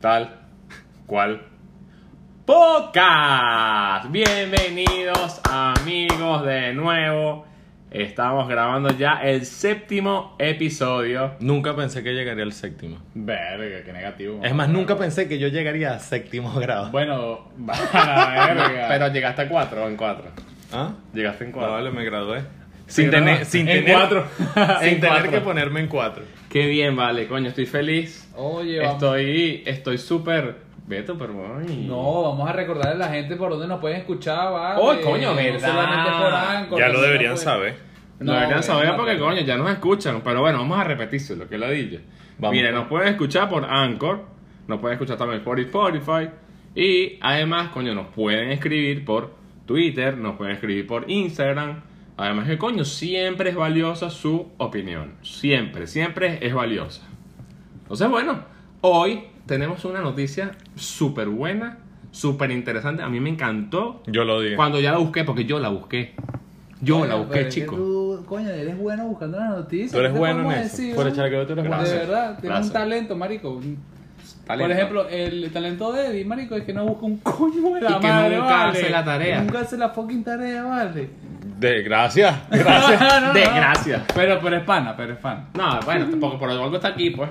tal cual podcast. Bienvenidos amigos de nuevo. Estamos grabando ya el séptimo episodio. Nunca pensé que llegaría al séptimo. Verga, qué negativo. Es más, nunca pensé que yo llegaría a séptimo grado. Bueno, verga. Pero llegaste a cuatro o en cuatro. ¿Ah? Llegaste en No, cuatro. vale, me gradué. ¿Te Sin tener, sin En tener, cuatro. sin En tener cuatro. que ponerme en cuatro. Qué bien, vale, coño, estoy feliz. Oye, vamos. Estoy, estoy súper. Beto, pero voy. No, vamos a recordarle a la gente por dónde nos pueden escuchar, ¿vale? Oh, coño, ¿verdad? solamente por Anchor, Ya lo deberían saber. Lo No, deberían saber no, porque, no. coño, ya nos escuchan. Pero bueno, vamos a repetirse lo que DJ. Vamos. Mire, nos pueden escuchar por Anchor, nos pueden escuchar también por Spotify. Y además, coño, nos pueden escribir por Twitter, nos pueden escribir por Instagram. Además que, coño, siempre es valiosa su opinión. Siempre, siempre es valiosa. Entonces, bueno, hoy tenemos una noticia súper buena, súper interesante. A mí me encantó Yo lo digo. cuando ya la busqué, porque yo la busqué. Yo Coño, la busqué, chico. Tú, coño, eres bueno buscando las noticias. Tú eres ¿qué te bueno en eso. decir, Por echar que tú eres bueno. De verdad, tienes Gracias. un talento, marico. Talento. Por ejemplo, el talento de Eddie, marico, es que no busca un coño de la Y que madre, nunca vale. hace la tarea. Nunca hace la fucking tarea, vale. De, gracias. No, no. Pero, pero es pana, pero es pana. No, bueno, tampoco por algo está aquí, pues.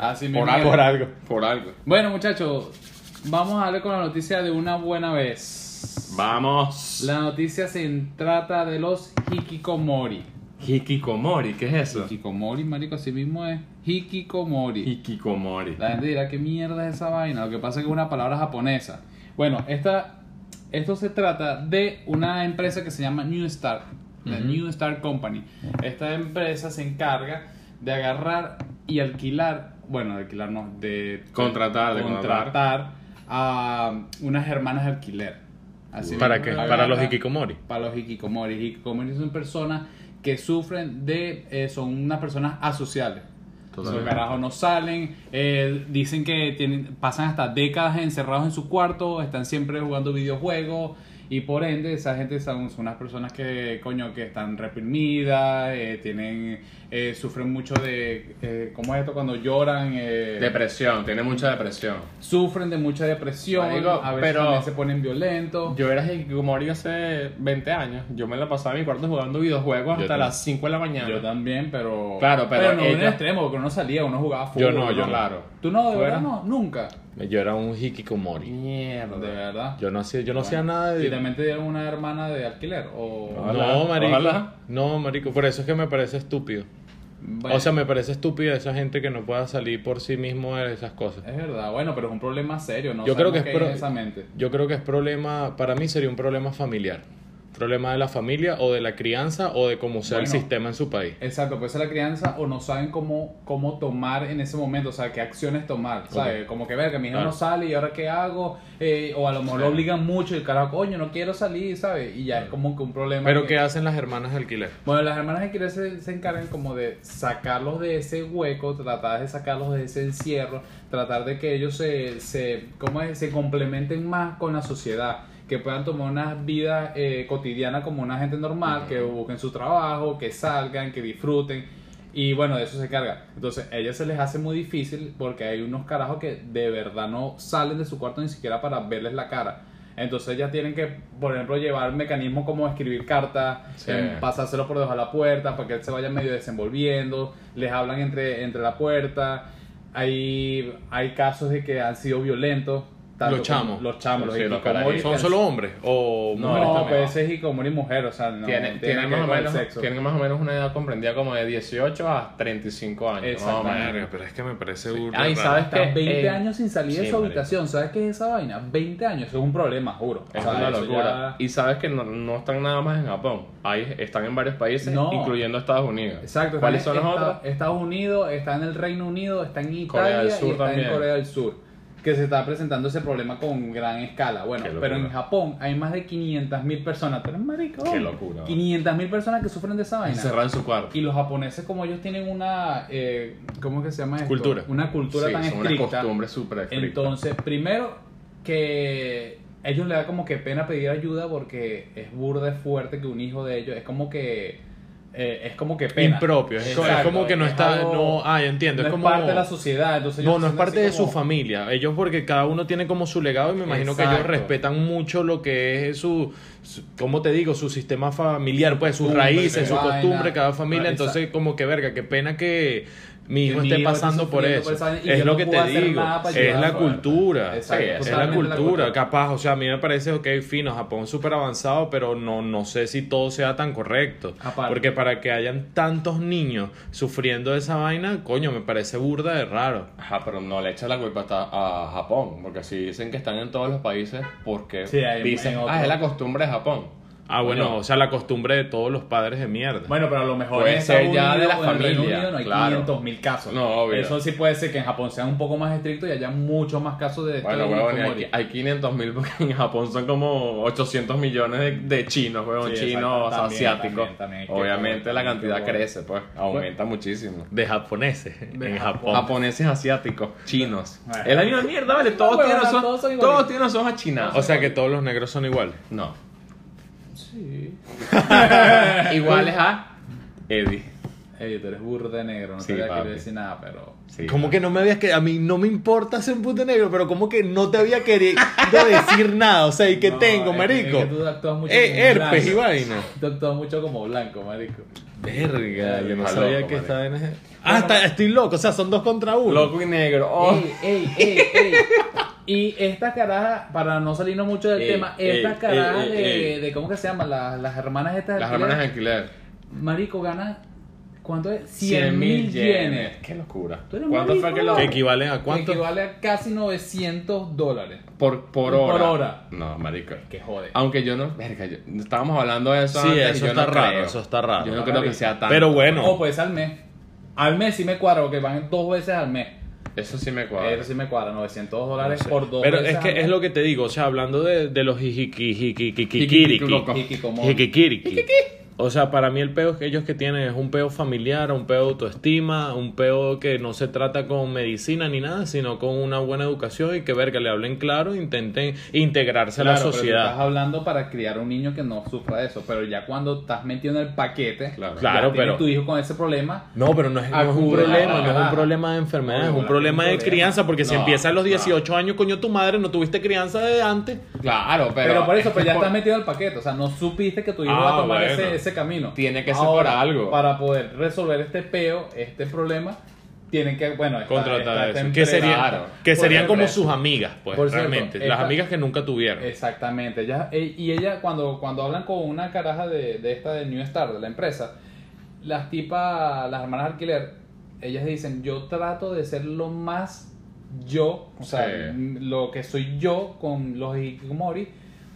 Así Por algo. Por algo. Por algo. Bueno, muchachos, vamos a darle con la noticia de una buena vez. Vamos. La noticia se trata de los hikikomori. Hikikomori, ¿qué es eso? Hikikomori, marico, así mismo es. Hikikomori. Hikikomori. La gente dirá, ¿qué mierda es esa vaina? Lo que pasa es que es una palabra japonesa. Bueno, esta, esto se trata de una empresa que se llama New Star. La New Star Company. Esta empresa se encarga de agarrar y alquilar, bueno, de alquilar no, de Contratar, de contratar a unas hermanas de alquiler. Así ¿Para qué? Para los hikikomori. para los hikikomori. Hikikomori son personas que sufren de, eh, son unas personas asociales. Esos Totalmente. carajos no salen, eh, dicen que tienen, pasan hasta décadas encerrados en su cuarto, están siempre jugando videojuegos y por ende esa gente son, son unas personas que, coño, que están reprimidas, eh, tienen, eh, sufren mucho de, eh, ¿cómo es esto? Cuando lloran, eh, Depresión, tiene mucha depresión. sufren de mucha depresión, Marico, a veces pero- también se ponen violentos. Yo era Hikikomori hace 20 años. Yo me la pasaba en mi cuarto jugando videojuegos hasta las 5 de la mañana. Yo también, pero. Claro, pero no en ellos- el extremo, porque uno salía, uno jugaba fútbol. Yo no, yo no. Claro. ¿Tú no, de ¿Tú verdad no? Nunca. Yo era un hikikomori. Mierda. De verdad. Yo no hacía, yo no hacía nada ¿Y de. también te dieron una hermana de alquiler? O... Ojalá, no, marico. ojalá. No, marico. Por eso es que me parece estúpido. Bueno, O sea, me parece estúpido esa gente que no pueda salir por sí mismo de esas cosas. Es verdad, bueno, pero es un problema serio, ¿no? Yo creo que es pro- esa mente. Yo creo que es problema, para mí sería un problema familiar. Problema de la familia o de la crianza o de cómo sea el sistema en su país. Exacto, puede ser la crianza o no saben cómo, cómo tomar en ese momento, o sea, qué acciones tomar, ¿sabes? Como que ver que mi hijo Claro. no sale y ahora qué hago, Eh, o a lo mejor lo obligan mucho y el carajo, coño, no quiero salir, ¿sabes? Y ya es como que un problema. Pero que- ¿qué hacen las hermanas de alquiler? Bueno, las hermanas de alquiler se, se encargan como de sacarlos de ese hueco, tratar de sacarlos de ese encierro, tratar de que ellos se, se, ¿cómo es? se complementen más con la sociedad, que puedan tomar una vida eh, cotidiana como una gente normal, que busquen su trabajo, que salgan, que disfruten. Y bueno, de eso se carga. Entonces, a ellas se les hace muy difícil porque hay unos carajos que de verdad no salen de su cuarto ni siquiera para verles la cara. Entonces ellas tienen que, por ejemplo, llevar mecanismos como escribir cartas, Sí. em, pasárselo por debajo de la puerta para que él se vaya medio desenvolviendo, les hablan entre, entre la puerta. Hay, hay casos de que han sido violentos. Tanto Los chamos. Los chamos, los Sí, hikikomori. ¿Son solo hombres o No, mujeres No, también? pues ese es hikikomori mujer, o sea, no Tiene- tiene tienen, que más o menos, sexo. tienen más o menos una edad comprendida como de 18 a 35 años. Exactamente. No, Verga, pero es que me parece burda Ay, raro. ¿sabes que 20 eh, años sin salir de sí, su habitación. ¿Sabes qué es esa vaina? 20 años, eso es un problema, juro. Es O sea, una locura. ya- Y sabes que no, no están nada más en Japón. Ahí están en varios países, No. incluyendo Estados Unidos. Exacto. ¿Cuáles son los otros? Estados Unidos, está en el Reino Unido, está en Italia Corea del Sur y está también. en Corea del Sur. Que se está presentando ese problema con gran escala. Bueno, pero en Japón hay más de 500 mil personas. ¿Tú eres marico? Qué locura. 500 mil personas que sufren de esa vaina. Encerrado en su cuarto. Y los japoneses, como ellos tienen una. Eh, ¿Cómo es que se llama esto? Cultura. Una cultura Sí, tan son una costumbre súper estricta. Entonces, primero que ellos le da como que pena pedir ayuda porque es burda de fuerte que un hijo de ellos es como que eh, es como que pena. impropio. Es, como que no es está. algo- No, ah, entiendo. no es como. parte de la sociedad. Entonces No, ellos no es son parte de su como- familia. Ellos porque cada uno tiene como su legado y me imagino que ellos Exacto. respetan mucho lo que es su, su- ¿cómo te digo? Su sistema familiar, pues sus Costumbre, raíces, su vaina. costumbre, cada familia. Entonces como que verga, qué pena que mi hijo esté pasando por eso. por es lo no que te digo. Es la cultura. Exacto, es la cultura. Capaz, o sea, a mí me parece, ok, fino, Japón es súper avanzado, pero no, no sé si todo sea tan correcto. Aparte. Porque para que hayan tantos niños sufriendo esa vaina, coño, me parece burda de raro. Ajá, pero no le echa la culpa a Japón, porque si dicen que están en todos los países, porque Sí, dicen, en otro- ah, es la costumbre de Japón. Ah, bueno, o sea, la costumbre de todos los padres de mierda. Bueno, pero a lo mejor Puede en ser Estados ya de la familia, Unido no hay claro. 500 mil casos. No, obvio. Eso sí puede ser que en Japón sean un poco más estrictos y haya muchos más casos de Bueno, hikikomori. hay, hay 500 mil porque en Japón son como 800 millones de, de chinos, huevón, Sí, chinos, también, asiáticos. también, también, Obviamente la cantidad que bueno. crece, pues, aumenta muchísimo. De japoneses De en Japón. Japoneses, asiáticos, chinos. Bueno. Es la misma mierda, ¿vale? Todos, No, tienen, los todos todos tienen los ojos achinados. O sea que todos los negros son iguales. no. Sí. Iguales a Eddie. Ey, tú eres burro de negro, no Sí, te voy a papi. querer decir nada, pero... Sí. ¿Cómo que no me habías que A mí no me importa ser un puto negro, pero ¿cómo que no te había querido decir nada? O sea, ¿y qué No, tengo, es que- marico? es que tú actúas mucho Eh, como herpes y blanco. vaina. Tú actúas mucho como blanco, marico. Verga, yo no sabía loco, que estaba en ese... Ah, está- estoy loco, o sea, son dos contra uno. Loco y negro. Oh. Ey, ey, ey, ey. Y esta caraja, para no salirnos mucho del Ey, tema, ey, esta caraja ey, ey, de, de, ¿cómo que se llama? Las, las hermanas estas. Las alquiler. hermanas de alquiler. Marico, gana, ¿cuánto es? 100 100 mil yenes. Qué locura. Tú eres ¿Cuánto fue que lo.? ¿Que equivalen a Que cuánto? equivale a casi 900 dólares. Por, por Por hora. hora. No, marico. Que jode. Aunque yo no. Verga, yo- estábamos hablando de eso Sí, antes eso está no raro, creo. eso está raro. Yo no creo que sea tan. Pero bueno. O pues al mes. Al mes sí me cuadra, porque van dos veces al mes. Eso sí me cuadra. Eso sí me cuadra, 900 dólares No sé. por dos Pero es que es lo que te digo, o sea, hablando de, de los. Hikikomori. O sea, para mí el peo que ellos que tienen es un peo familiar, un peo de autoestima, un peo que no se trata con medicina ni nada, sino con una buena educación y que ver que le hablen claro, intenten integrarse a la Claro, pero tú sociedad. estás hablando para criar un niño que no sufra de eso, pero ya cuando estás metido en el paquete, Claro. Claro, pero- tu hijo con ese problema, No, pero no es, no es un problema, no es un problema de enfermedad, No, es un problema un de problema. crianza, porque si No, empiezas a los no. 18 años, coño, tu madre no tuviste crianza de antes. Claro, pero. pero, por eso, es pues ya por- estás metido en el paquete, o sea, no supiste que tu hijo Ah, va a tomar bueno. ese, ese camino. Tiene que ser Ahora, por algo. Para poder resolver este peo, este problema, tienen que, bueno, Contratar esta. Que, serían, Claro. que serían como sus amigas, pues, Por cierto, realmente. Las amigas que nunca tuvieron. Exactamente. Ella, e- y ella, cuando, cuando hablan con una caraja de, de esta de New Star, de la empresa, las tipas, las hermanas alquiler, ellas dicen, yo trato de ser lo más yo, o sea, Sí. lo que soy yo con los hikikomori,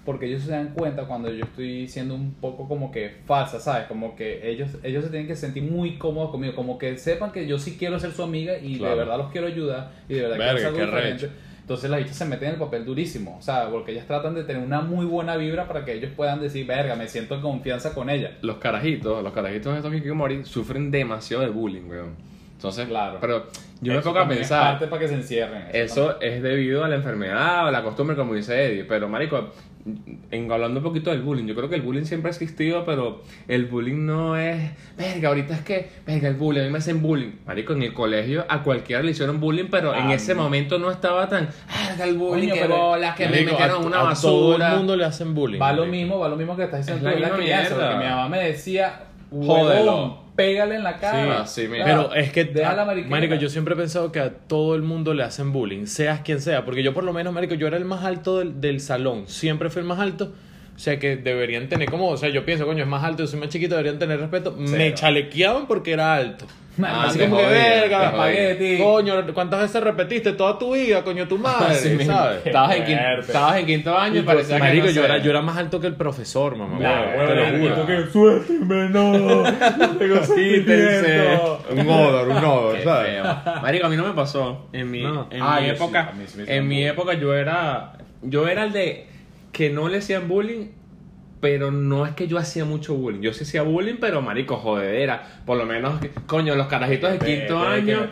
porque ellos se dan cuenta cuando yo estoy siendo un poco como que falsa, ¿sabes? Como que ellos, ellos se tienen que sentir muy cómodos conmigo, como que sepan que yo sí quiero ser su amiga y Claro. de verdad los quiero ayudar y de verdad Verga, quiero ser algo diferente. recho. Entonces las bichas se meten en el papel durísimo, o sea, porque ellas tratan de tener una muy buena vibra para que ellos puedan decir, verga, me siento en confianza con ella. Los carajitos, los carajitos de estos Hikikomori sufren demasiado de bullying, weón. Entonces, Claro. Pero yo me Eso pongo a también es pensar. parte para que se encierren. Eso es debido a la enfermedad o la costumbre, como dice Eddie. Pero, marico, en, hablando un poquito del bullying, yo creo que el bullying siempre ha existido, pero el bullying no es. Verga, ahorita es que. Verga, el bullying, a mí me hacen bullying. Marico, en el colegio a cualquiera le hicieron bullying, pero en Ah, ese no. momento no estaba tan. Verga, el bullying, Coño, que bolas, que me metieron a- en una a todo basura. el mundo le hacen bullying. Va lo mismo, va lo mismo que estás diciendo Es tú la la crianza, porque mi mamá me decía, Jódelo. "Huevón, pégale en la cara. Sí, sí, mira. Pero es que, Deja la marico, yo siempre he pensado que a todo el mundo le hacen bullying, seas quien sea, porque yo por lo menos, marico, yo era el más alto del, del salón, siempre fui el más alto, o sea que deberían tener como, o sea, yo pienso, coño, es más alto, yo soy más chiquito, deberían tener respeto, me chalequeaban porque era alto. Ah, Así te como que jodía, te verga, espagueti. Coño, ¿cuántas veces repetiste toda tu vida, coño, tu madre? ¿Sabes? Estabas en, quinto, estabas en quinto año y parecía que Marico, no yo sé. era, yo era más alto que el profesor, mamá. Nah, te huevón, lo juro. tú que, suélteme, no, tengo sentimiento. Un odor, un odor, ¿sabes? feo. Marico, a mí no me pasó. En mi, No. en Ah, mi sí, época, sí en mi época yo era, yo era el de que no le hacían bullying, pero no es que yo hacía mucho bullying. Yo sí hacía bullying, pero marico, jodedera. Por lo menos, coño, los carajitos de quinto año.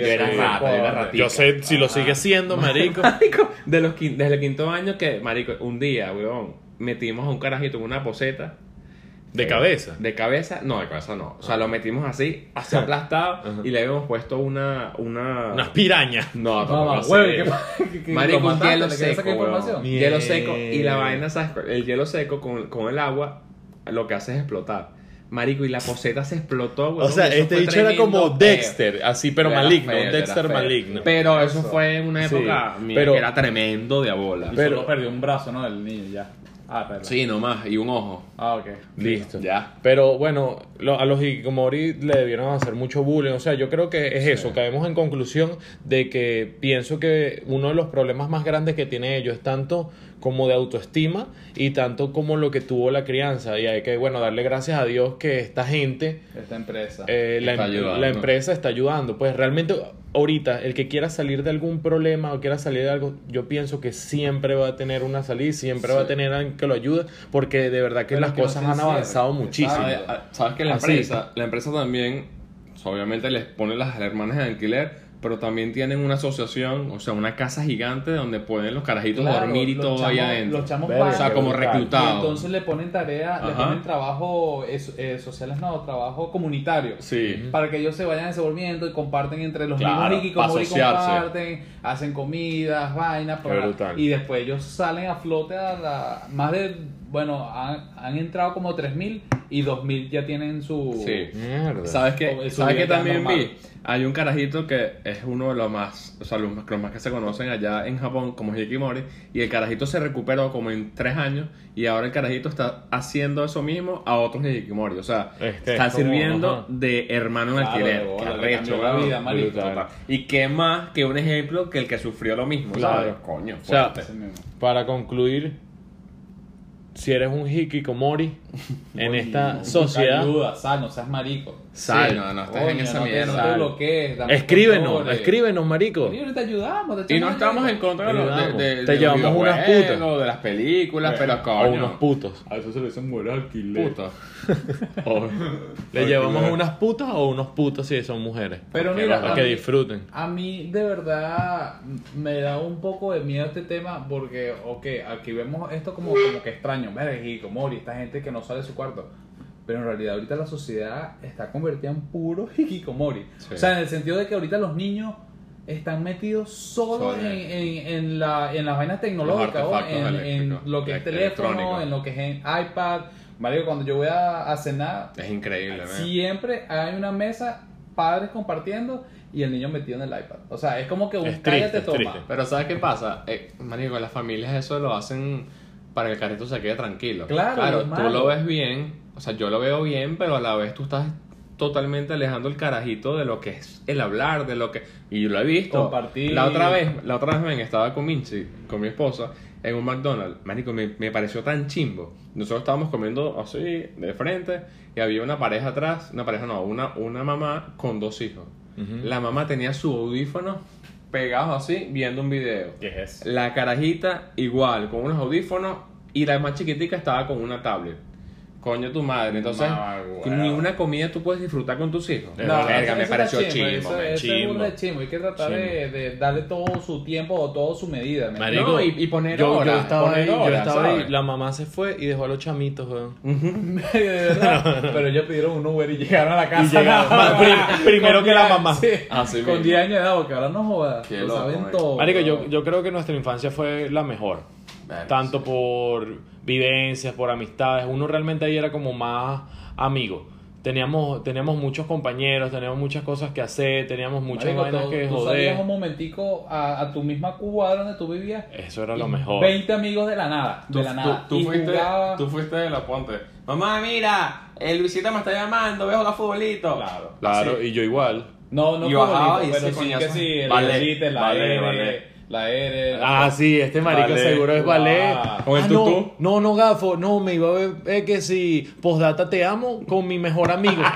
Yo era rata, era ratita. Yo sé si lo sigue siendo, marico. Marico, de los, desde el quinto año que, marico, un día, weón, metimos a un carajito en una poseta. De Eh, cabeza. De cabeza, no, de cabeza no. O sea, lo metimos así, así aplastado Ajá. y le habíamos puesto una. una... Unas pirañas. No, No, no, huevo, ¿qué- qué- qué- Marico, un hielo ¿Le querés seco. Hielo seco. Y la vaina, ¿sabes? El hielo seco con, con el agua lo que hace es explotar. Marico, y la poseta se explotó, O sea, y este fue bicho era como. Dexter, así, pero Era maligno. feo, un era Dexter maligno. Pero eso Eso. fue en una Sí, época mía, pero- que era tremendo de abola. Y Pero- solo perdió un brazo, ¿no? El niño, ya. Ah, perdón. Sí, nomás, y un ojo. Ah, ok. Listo. Ya. Pero bueno, lo- a los hikikomori le debieron hacer mucho bullying. O sea, yo creo que es eso. Caemos en conclusión de que pienso que uno de los problemas más grandes que tiene ellos es tanto como de autoestima y tanto como lo que tuvo la crianza. Y hay que, bueno, darle gracias a Dios que esta gente, Esta empresa. eh, la, Está em- ayudando. la empresa está ayudando. Pues realmente ahorita el que quiera salir de algún problema o quiera salir de algo, yo pienso que siempre va a tener una salida, siempre va a tener alguien que lo ayude, porque de verdad que Pero las que cosas han avanzado muchísimo. ¿Sabes, sabes que la Así. empresa, la empresa también, obviamente les pone las hermanas de alquiler, pero también tienen una asociación, o sea, una casa gigante donde pueden los carajitos Claro, dormir y todo chamos- ahí adentro. Los chamos o sea, como reclutados. Y entonces le ponen tarea, le ponen trabajo es- eh, sociales, no, trabajo comunitario. Sí. Para que ellos se vayan desenvolviendo y comparten entre los Claro, mismos pa' asociarse. comparten, hacen comidas, vainas, y después ellos salen a flote a la, más de, bueno, han, han entrado como 3.000 y 2.000 ya tienen su... Sí. Mierda. ¿Sabes qué? ¿Sabes qué también normal. vi? Hay un carajito que es uno de los más, o sea, los más, los más que se conocen allá en Japón como Hikimori y el carajito se recuperó como en tres años y ahora el carajito está haciendo eso mismo a otros Hikimori, o sea, Es que está sirviendo ajá. de hermano en Claro, alquiler. Brutal. Y qué más que un ejemplo que el que sufrió lo mismo, Claro. ¿sabes? Coño, O sea. Para concluir, si eres un hikikomori en esta sociedad, Ayuda, sal, no seas marico. Sal. Sí, no, no estés en esa no te- mierda. No te bloquees, escríbenos, controles. escríbenos, marico. Escríbenos, te ayudamos. te Y no estamos en contra de, los- de, Te de llevamos unas putas. de las películas, pero O coño. unos putos. A eso se le dicen mujeres alquiler. Puta. Le llevamos unas putas o unos putos si son mujeres. Pero mira, Para a que mí- disfruten. A mí de verdad me da un poco de miedo este tema porque, ok, aquí vemos esto como, como que extraño, ver, hikikomori, esta gente que no sale de su cuarto. Pero en realidad ahorita la sociedad está convertida en puro hikikomori. Sí. O sea, en el sentido de que ahorita los niños están metidos solo en, en, en la, en las vainas tecnológicas, en, lo que es teléfono, en lo que es en iPad. Mario, cuando yo voy a, a cenar, Es increíble. Siempre hay una mesa, padres compartiendo y el niño metido en el iPad. O sea, es como que un Es triste, cállate es toma. triste. Pero ¿sabes qué pasa? Eh, marico, las familias eso lo hacen para que el carrito se quede tranquilo. Claro, claro tú lo ves bien, o sea, yo lo veo bien, pero a la vez tú estás totalmente alejando el carajito de lo que es el hablar, de lo que... Y yo lo he visto. Compartir. La otra vez, la otra vez, ven, estaba con Minchi, con mi esposa, en un McDonald's. Marico, me, me pareció tan chimbo. Nosotros estábamos comiendo así, de frente, y había una pareja atrás, una pareja no, una, una mamá con dos hijos. La mamá tenía su audífono pegados así, viendo un video. ¿Qué es eso? La carajita igual, con unos audífonos, y la más chiquitica estaba con una tablet. Coño tu madre, entonces Mamá, huevo. ni una comida tú puedes disfrutar con tus hijos. No, verga, me pareció chimbo, chimbo, Eso, me eso es chimbo. Hay que tratar de, de darle todo su tiempo o toda su medida. ¿me Marico, No, y- y poner yo, hora, yo estaba poner ahí, yo hora, estaba ahí, ¿sabes? la mamá se fue y dejó a los chamitos, weón. entiendes? de verdad. Pero ellos pidieron un Uber y llegaron a la casa. llegaron, nada más. prim- primero que la 10 mamá. sí, Así con mismo. 10 años de edad, porque ahora no jodas. Lo saben todo. Marico, yo, yo creo que nuestra infancia fue la mejor. Tanto sí. por vivencias, por amistades. Uno realmente ahí era como más amigo. Teníamos, teníamos muchos compañeros, teníamos muchas cosas que hacer, teníamos muchas Marico, vainas tú- que tú salías joder. un momentico a, a tu misma cuadra donde tú vivías. Eso era lo mejor. 20 amigos de la nada. Tú, de la nada. tú y fuiste, jugaba- tú fuiste de la ponte. Mamá, mira, el Luisito me está llamando, veo jugar futbolito. Claro. Claro, Sí. y yo igual. No, no Y bajaba favorito, y pero sí que sí, el Vale, la vale, vale. La R. Ah, sí, este marico seguro es Ah, ballet. con el Ah, tutú. No, no, no, gafo, no, me iba a ver eh, que si postdata te amo con mi mejor amigo.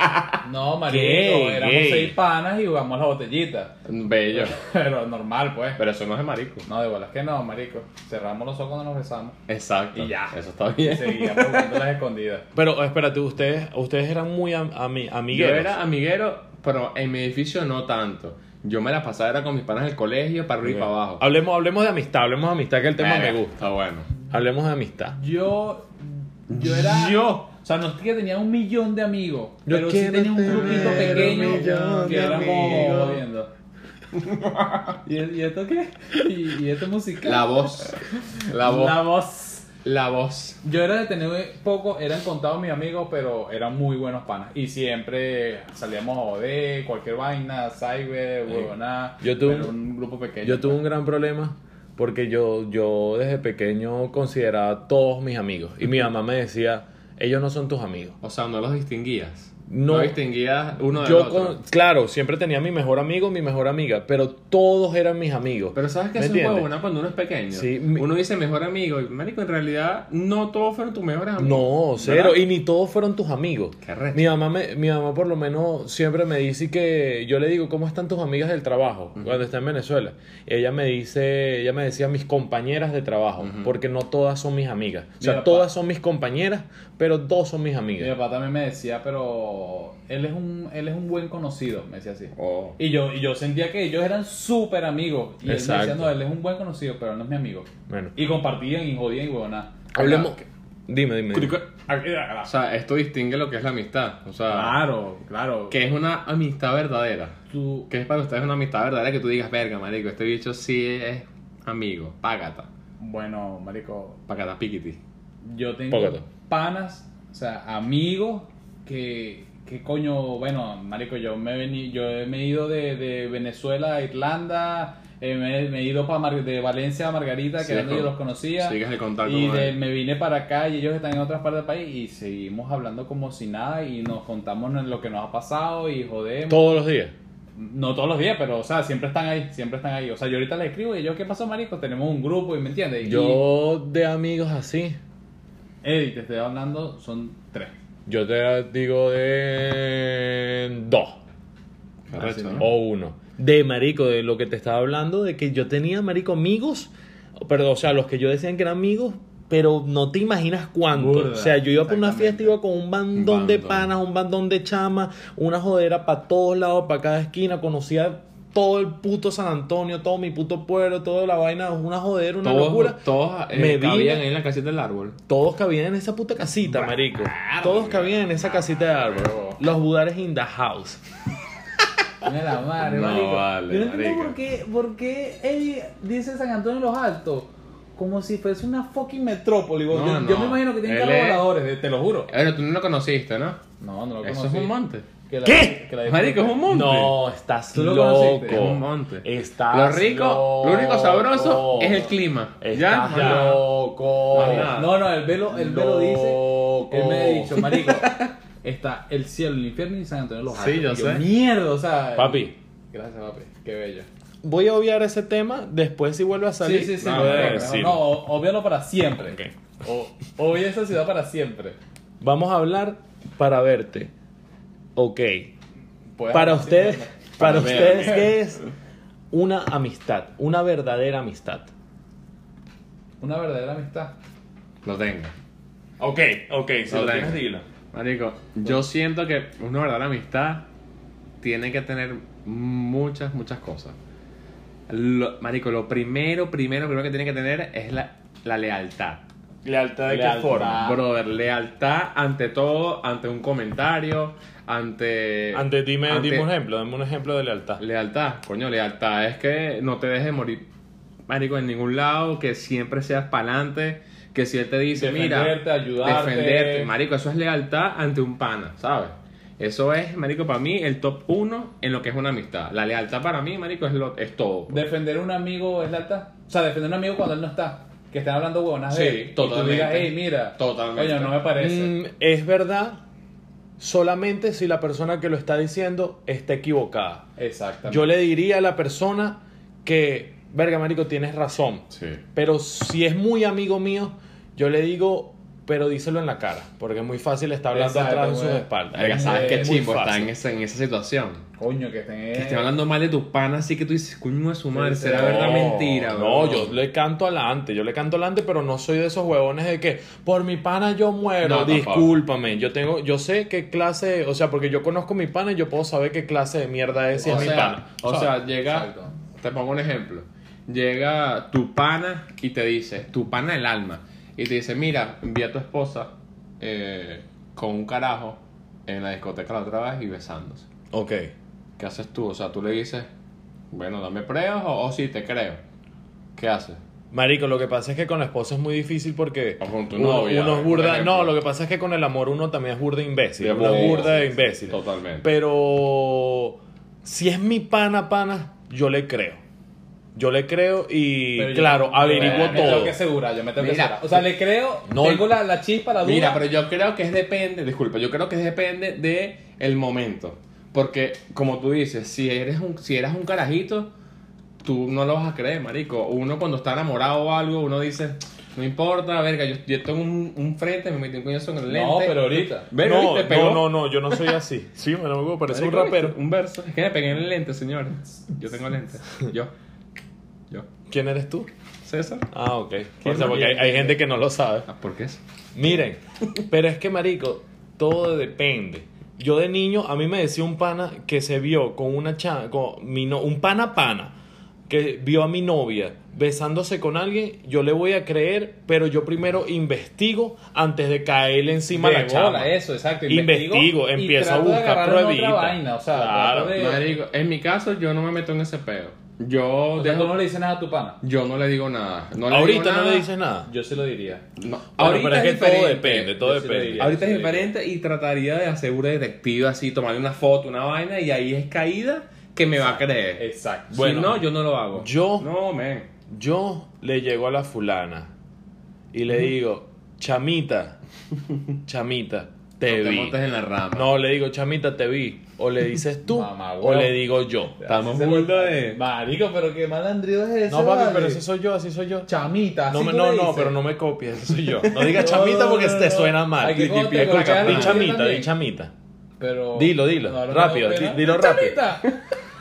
No, marico, éramos seis panas y jugamos la botellita. Bello. Pero normal, pues. Pero eso no es de marico. No, de bolas que no, marico. Cerramos los ojos cuando nos besamos. Exacto. Y ya. Eso está Y bien. seguíamos jugando las escondidas. Pero espérate, ustedes, ustedes eran muy am- Yo amigueros. era amiguero, pero en mi edificio no tanto. Yo me la pasaba era con mis panas del colegio, para arriba y para abajo. Hablemos, hablemos de amistad, hablemos de amistad, que el tema Verga, me gusta. Está bueno. Hablemos de amistad. Yo. Yo era. Yo. O sea, no es que tenía un millón de amigos, Yo pero sí quiero tenía un tener grupito un pequeño millón que de éramos amigos. ¿Y, ¿Y esto qué? ¿Y, y esto musical? La voz. La voz. La voz. La voz. Yo era de tener poco, eran contados mis amigos, pero eran muy buenos panas. Y siempre salíamos a joder, cualquier vaina, cyber, huevonada. Yo tuve- pero un grupo pequeño. Yo tuve pues. un gran problema porque yo, yo desde pequeño consideraba a todos mis amigos. Y mi mamá me decía, ellos no son tus amigos. O sea, no los distinguías. No. No, distinguías uno del Yo, otro. con- claro, siempre tenía mi mejor amigo, mi mejor amiga, pero todos eran mis amigos. Pero sabes que ¿Me es huevona cuando uno es pequeño. Sí, mi- Uno dice mejor amigo. Y marico, en realidad, no todos fueron tus mejores amigos. No, cero. ¿Verdad? Y ni todos fueron tus amigos. Qué. Mi mamá, me, mi mamá por lo menos siempre me dice que yo le digo, ¿cómo están tus amigas del trabajo cuando está en Venezuela? Ella me dice, ella me decía mis compañeras de trabajo, porque no todas son mis amigas. O sea, todas son mis compañeras, pero dos son mis Mi amigas. papá también me decía, pero él es un, él es un buen conocido, me decía así. Oh. Y yo, y yo sentía que ellos eran súper amigos. Y él me decía, no, él es un buen conocido, pero él no es mi amigo. Bueno, Y compartían y jodían y huevonada. hablemos. Dime, dime. dime. O sea, esto distingue lo que es la amistad. O sea, Claro, claro. que es una amistad verdadera. tú, Que es para ustedes una amistad verdadera que tú digas, verga, marico, este bicho sí es amigo. Págata. bueno, marico, Págata, piquiti. yo tengo panas, o sea, amigos que, que coño, bueno, marico, yo me he yo me he ido de, de Venezuela a Irlanda, eh, me, me he ido pa Mar- de Valencia a Margarita, que era yo los conocía. sigues el contacto Y de- me vine para acá y ellos están en otras partes del país y seguimos hablando como si nada y nos contamos lo que nos ha pasado y jodemos. Todos los días. No todos los días, pero o sea, siempre están ahí, siempre están ahí. O sea, yo ahorita les escribo y yo, ¿qué pasó, marico? Tenemos un grupo y me entiendes. Y- Yo de amigos así, Eddie, te estoy hablando, son tres. Yo te digo de dos. O uno. De marico, de lo que te estaba hablando, de que yo tenía, marico, amigos, pero, o sea, los que yo decían que eran amigos, pero no te imaginas cuánto. Burda, o sea, yo iba por una fiesta, iba con un bandón Un de bandón. panas, un bandón de chamas, una jodera para todos lados, para cada esquina, conocía todo el puto San Antonio, todo mi puto pueblo, toda la vaina, una jodera, una Todos, locura. todos eh, Me cabían vine- en la casita del árbol. Todos cabían en esa puta casita, marico. Todos cabían en esa casita de árbol. Los budares in the house. Mira la madre, No marico. vale, Yo no entiendo por qué, por qué Eddie dice San Antonio de los Altos como si fuese una fucking metrópoli. No, yo, no. yo me imagino que tiene Él carros es- voladores, te lo juro. Bueno, tú no lo conociste, ¿no? No, no lo Eso conocí. es un monte. Que la- ¿Qué? que la Marico, es un monte. No, estás ¿Tú lo loco. Es un monte. Estás Lo rico, lo único sabroso es el clima. Estás ¿Ya? Ya. loco. No, no, el velo, el velo dice. Loco. Él me ha dicho, marico, está el cielo, el infierno y San Antonio de los. Sí, yo sé. Mierda, o sea. Papi. Gracias, papi. Qué bello. Voy a obviar ese tema. Después, si vuelve a salir, Sí, sí, sí. No, no, obvialo para siempre. Ok. O, obvia esa ciudad para siempre. Vamos a hablar para verte. Ok. Para ustedes, para Para ustedes. ¿qué es una amistad? Una verdadera amistad. Una verdadera amistad. Lo tengo. Ok, ok, si Lo lo tengo. tienes, dilo. Marico, yo siento que una verdadera amistad tiene que tener muchas, muchas cosas. Lo- marico, lo primero, primero, primero que tiene que tener es la, la lealtad. ¿Lealtad de Lealtad. qué forma? Brother, lealtad ante todo, ante un comentario, ante... Antes, dime, ante- dime un ejemplo, dame un ejemplo de lealtad. Lealtad, coño, lealtad es que no te dejes morir, marico, en ningún lado, que siempre seas pa'lante, que si él te dice, mira, Defenderte, ayudarte. defenderte, marico, eso es lealtad ante un pana, ¿sabes? Eso es, marico, para mí el top uno en lo que es una amistad. La lealtad para mí, marico, es, lo, es todo. pues. Defender a un amigo es lealtad. O sea, defender a un amigo cuando él no está. Que estén hablando huevonas Sí, de él. Y tú totalmente. digas, hey, mira. Totalmente. Coño, no me parece. Mm, es verdad solamente si la persona que lo está diciendo está equivocada. Exactamente. Yo le diría a la persona que, verga, marico, tienes razón. Sí. Pero si es muy amigo mío, yo le digo, pero díselo en la cara, porque es muy fácil estar hablando Exacto, atrás de sus güey. espaldas. Verga, Es ¿sabes qué es chimbo está en esa, en esa situación? Coño, que estén. Que estén hablando mal de tus panas, así que tú dices, coño de su madre, será verdad mentira, No, bro? yo le canto adelante, yo le canto adelante, pero no soy de esos huevones de que por mi pana yo muero. No, tampoco. Discúlpame, yo tengo, yo sé qué clase, o sea, porque yo conozco mi pana y yo puedo saber qué clase de mierda es si o es mi sea, pana. o sea, llega, Exacto. te pongo un ejemplo. Llega tu pana y te dice, tu pana del alma, y te dice, mira, envía a tu esposa eh, con un carajo en la discoteca la otra vez y besándose. Ok. ¿Qué haces tú? O sea, tú le dices, bueno, dame pruebas o, o sí, te creo. ¿Qué haces? Marico, lo que pasa es que con la esposa es muy difícil porque O con tu uno, novia, uno es burda. No, lo que pasa es que con el amor uno también es burda imbécil. De Uno es burda de imbécil. totalmente. Pero si es mi pana, pana, yo le creo. Yo le creo y Pero yo- claro, averiguo me tengo todo. que asegurar, yo me tengo que Mira, asegurar. O sea, le creo, No. tengo la, la chispa, la duda. Mira, pero yo creo que es depende, disculpa, yo creo que es depende de el momento. Porque, como tú dices, si eres un, si eres un carajito, tú no lo vas a creer, marico. Uno cuando está enamorado o algo, uno dice, no importa, verga, yo, yo tengo un, un frente, me metí un coñazo en el lente. No, pero ahorita. Verga, no, no, no, no, yo no soy así. Sí, me lo parece un rapero. Un verso. Es que me pegué en el lente, señor. Yo tengo lente. Yo. ¿Quién eres tú? César. Ah, ok. ¿Quién O sea, porque hay, hay gente que no lo sabe. Ah, ¿Por qué eso? Miren, pero es que marico, todo depende. Yo de niño, a mí me decía un pana que se vio con una cha con mi no- un pana pana, que vio a mi novia besándose con alguien, yo le voy a creer, pero yo primero investigo antes de caerle encima a De la chama. bola, eso, exacto. Investigo, empiezo a buscar vaina, o sea, Claro, trato de- Marico, en mi caso, yo no me meto en ese peo. Yo, O sea, tú no le dices nada a tu pana. yo no le digo nada. No le Ahorita digo no le dices nada. Yo se lo diría. No. Bueno, Ahorita pero es que todo depende, todo Yo sí lo depende. diría. Ahorita es diferente y trataría de hacer una detective así, tomarle una foto, una vaina y ahí es caída que me va a creer. Exacto. Bueno, si no, yo no lo hago. yo- No, men. Yo le llego a la fulana y le digo, chamita, chamita, te no te vi. montes en la rama. No, le digo, chamita, te vi. O le dices tú, Mamá, o le digo yo. Estamos burda de- Marico, pero qué malandrío es ese. No, papi, vale? pero ese soy yo, así soy yo. Chamita. No, así me- tú no, le no, dices. pero no me copies, ese soy yo. No digas No, chamita porque no, te no. suena mal. Escucha, di chamita, di chamita. Pero... Dilo, dilo, No, no, no, rápido, no, di- no. dilo rápido. Chamita.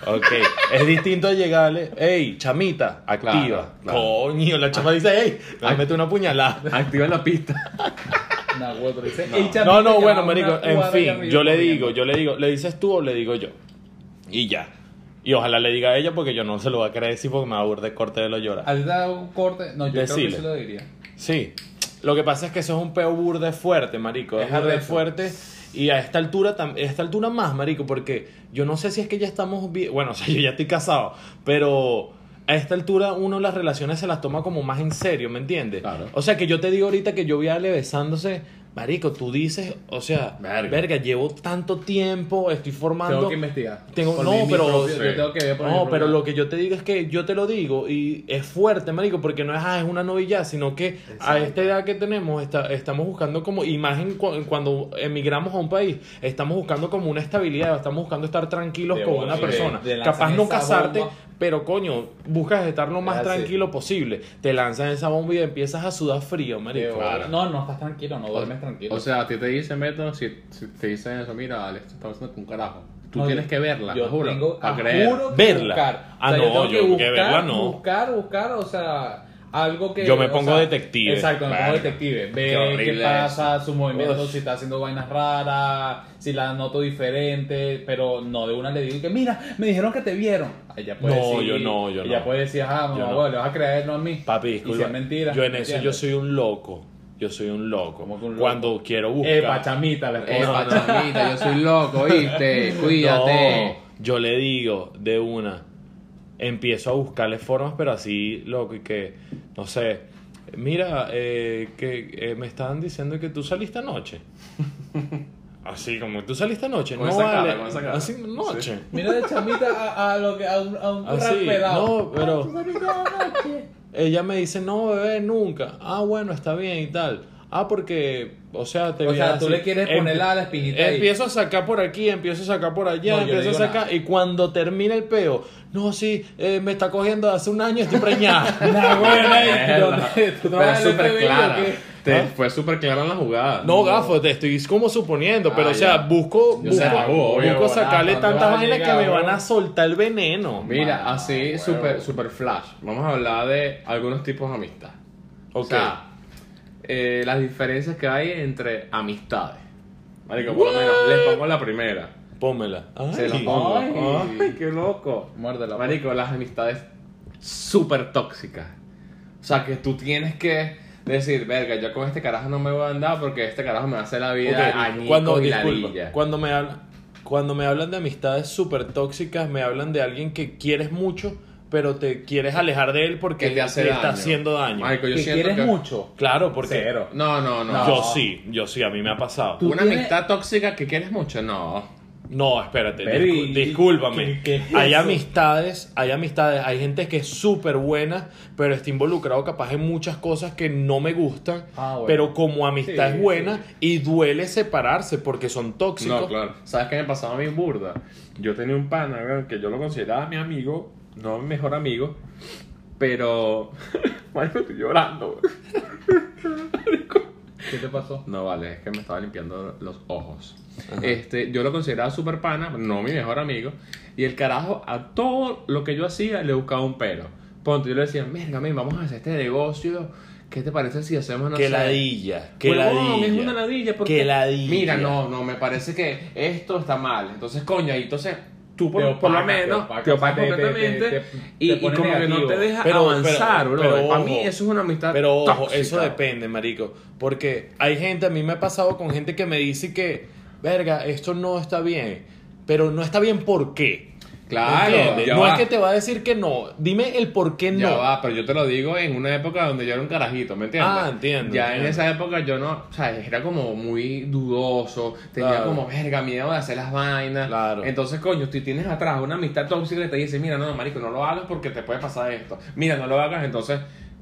Ok, es distinto a llegarle, hey, chamita, activa. Claro, claro. Coño, la chama dice, hey, me mete una puñalada. Activa la pista. No, No. "Ey, chamita, No, no, ya bueno, marico, en fin, yo le corriendo". digo, yo le digo, ¿le dices tú o le digo yo? Y ya. Y ojalá le diga a ella porque yo no se lo voy a creer decir porque me va a burlar de corte de lo llorar. ¿A ti te da un corte? No, yo creo que se lo diría. Sí. Lo que pasa es que eso es un peo burde fuerte, marico. Es Es burde fuerte. Y a esta altura, a esta altura más, marico, porque yo no sé si es que ya estamos bien. Bueno, o sea, yo ya estoy casado, pero a esta altura uno las relaciones se las toma como más en serio, ¿me entiendes? Claro. O sea, que yo te digo ahorita que yo vi a Ale besándose, marico, tú dices, o sea, Verga. verga, llevo tanto tiempo, estoy formando. Tengo que investigar. Tengo- Por no, pero- propio- sí. Yo tengo que ver por No, pero lo que yo te digo es que yo te lo digo y es fuerte, marico, porque no es, ah, es una novilla, sino que a esta edad que tenemos está- estamos buscando como imagen cu- cuando emigramos a un país, estamos buscando como una estabilidad, estamos buscando estar tranquilos De con una persona. de- Capaz no casarte, bomba. Pero coño, buscas estar lo más Es así. tranquilo posible. Te lanzan esa bomba y empiezas a sudar frío, marico. Claro. No, no estás tranquilo, no duermes tranquilo. O sea, a ti te dicen, Beto, si, si te dicen eso, mira, Alex, te está pasando con un carajo. Tú No, tienes que verla, yo te juro, tengo, ah, creer. juro que Verla. buscar. Ah, O sea, no, yo tengo yo que que buscar, verla no. buscar, buscar, o sea, algo que... Yo me pongo sea, detective. Exacto, me pongo detective. Ve qué, pasa, sus movimientos, Uf. si está haciendo vainas raras, si la noto diferente, pero no de una le digo que, mira, me dijeron que te vieron. Ella puede No, decir, yo no, yo Ella no. puede decir, ah, mamá, no. huevo, le vas a creer no a mí. Papi, Y disculpa. si es mentira. Yo en eso yo soy un loco. Yo soy un loco. ¿Cómo que un loco? Cuando quiero buscar. Eh, pachamita, la Eh, esposa. pachamita, yo soy loco, ¿oíste? Cuídate. No, yo le digo de una, empiezo a buscarle formas, pero así, loco, y que, no sé, mira, eh, que eh, me estaban diciendo que tú saliste anoche. Así como, tú saliste anoche, Con no esa cara, vale, con esa cara. así noche. Mira de chamita a, a lo que a un, a un Así, pelado. no, pero ella me dice, no, bebé, nunca. Ah, bueno, está bien y tal. Ah, porque, o sea, te O sea, así. tú le quieres Em- poner la espinita ahí. Empiezo a sacar por aquí, empiezo a sacar por allá, No, empiezo a sacar. nada. Y cuando termina el peo, no, sí, eh, me está cogiendo hace un año, estoy preñada. ¿dónde? ¿Tú Pero súper o clara. Te- ¿Ah? Fue súper clara en la jugada. No, gafo, te estoy como suponiendo, pero Ah, o sea, ya. busco, Yo busco, sé, obvio, busco sacarle ¿dónde tantas vainas que me van a soltar el veneno. Mira, así, huevo. super, super flash. Vamos a hablar de algunos tipos de amistad. O Ok. sea, eh, las diferencias que hay entre amistades. Marico, por lo menos, les pongo la primera. Pónmela. Se la Ay. pongo. Ay. Ay, qué loco. Muérdela. Marico, las amistades súper tóxicas. O sea, que tú tienes que decir, verga, yo con este carajo no me voy a andar porque este carajo me va a hacer la vida Ok, añicos cuando, y disculpa, ladilla. cuando me hablan, cuando me hablan de amistades súper tóxicas, me hablan de alguien que quieres mucho, pero te quieres alejar de él porque Que te hace está daño. haciendo daño. Marico, yo que siento quieres que- mucho. Claro, porque Cero. No, no, no. yo sí, yo sí, a mí me ha pasado. Tú Una tienes- amistad tóxica que quieres mucho, no. No, espérate, discú- discúlpame. ¿qué- qué es hay eso? amistades, hay amistades, hay gente que es súper buena, pero está involucrado capaz en muchas cosas que no me gustan, Ah, bueno. pero como amistad Sí, es buena sí. y duele separarse porque son tóxicos. No, claro. ¿Sabes qué me pasaba a mí burda? Yo tenía un pana que yo lo consideraba mi amigo, no mi mejor amigo, pero. Marico, estoy llorando. ¿Qué te pasó? No, vale, es que me estaba limpiando los ojos. Este, yo lo consideraba super pana, no mi mejor amigo. Y el carajo, a todo lo que yo hacía, le buscaba un pero. Ponte, yo le decía, men, vamos a hacer este negocio. ¿Qué te parece si hacemos no que ladilla, que Huevón, ladilla. es una ladilla porque Que ladilla. mira no no me parece que esto está mal entonces coño ahí entonces tú por, lo menos te opaca, te opacas te- te- completamente te- te- y, como que no te deja Pero- avanzar pero- bro pero para mí eso es una amistad Pero ojo, tóxica. eso depende, marico. Porque hay gente, a mí me ha pasado con gente que me dice que, verga, esto no está bien. Pero no está bien ¿por qué? Claro ya No va. es que te va a decir que no. Dime el por qué ya no. va, pero yo te lo digo en una época donde yo era un carajito, ¿me entiendes? Ah, entiendo, Ya en esa época yo no, o sea, era como muy dudoso, tenía Claro. como, verga, miedo de hacer las vainas. Claro. Entonces, coño, tú tienes atrás una amistad tóxica que te dice, mira, no, marico, no lo hagas porque te puede pasar esto. Mira, no lo hagas, entonces,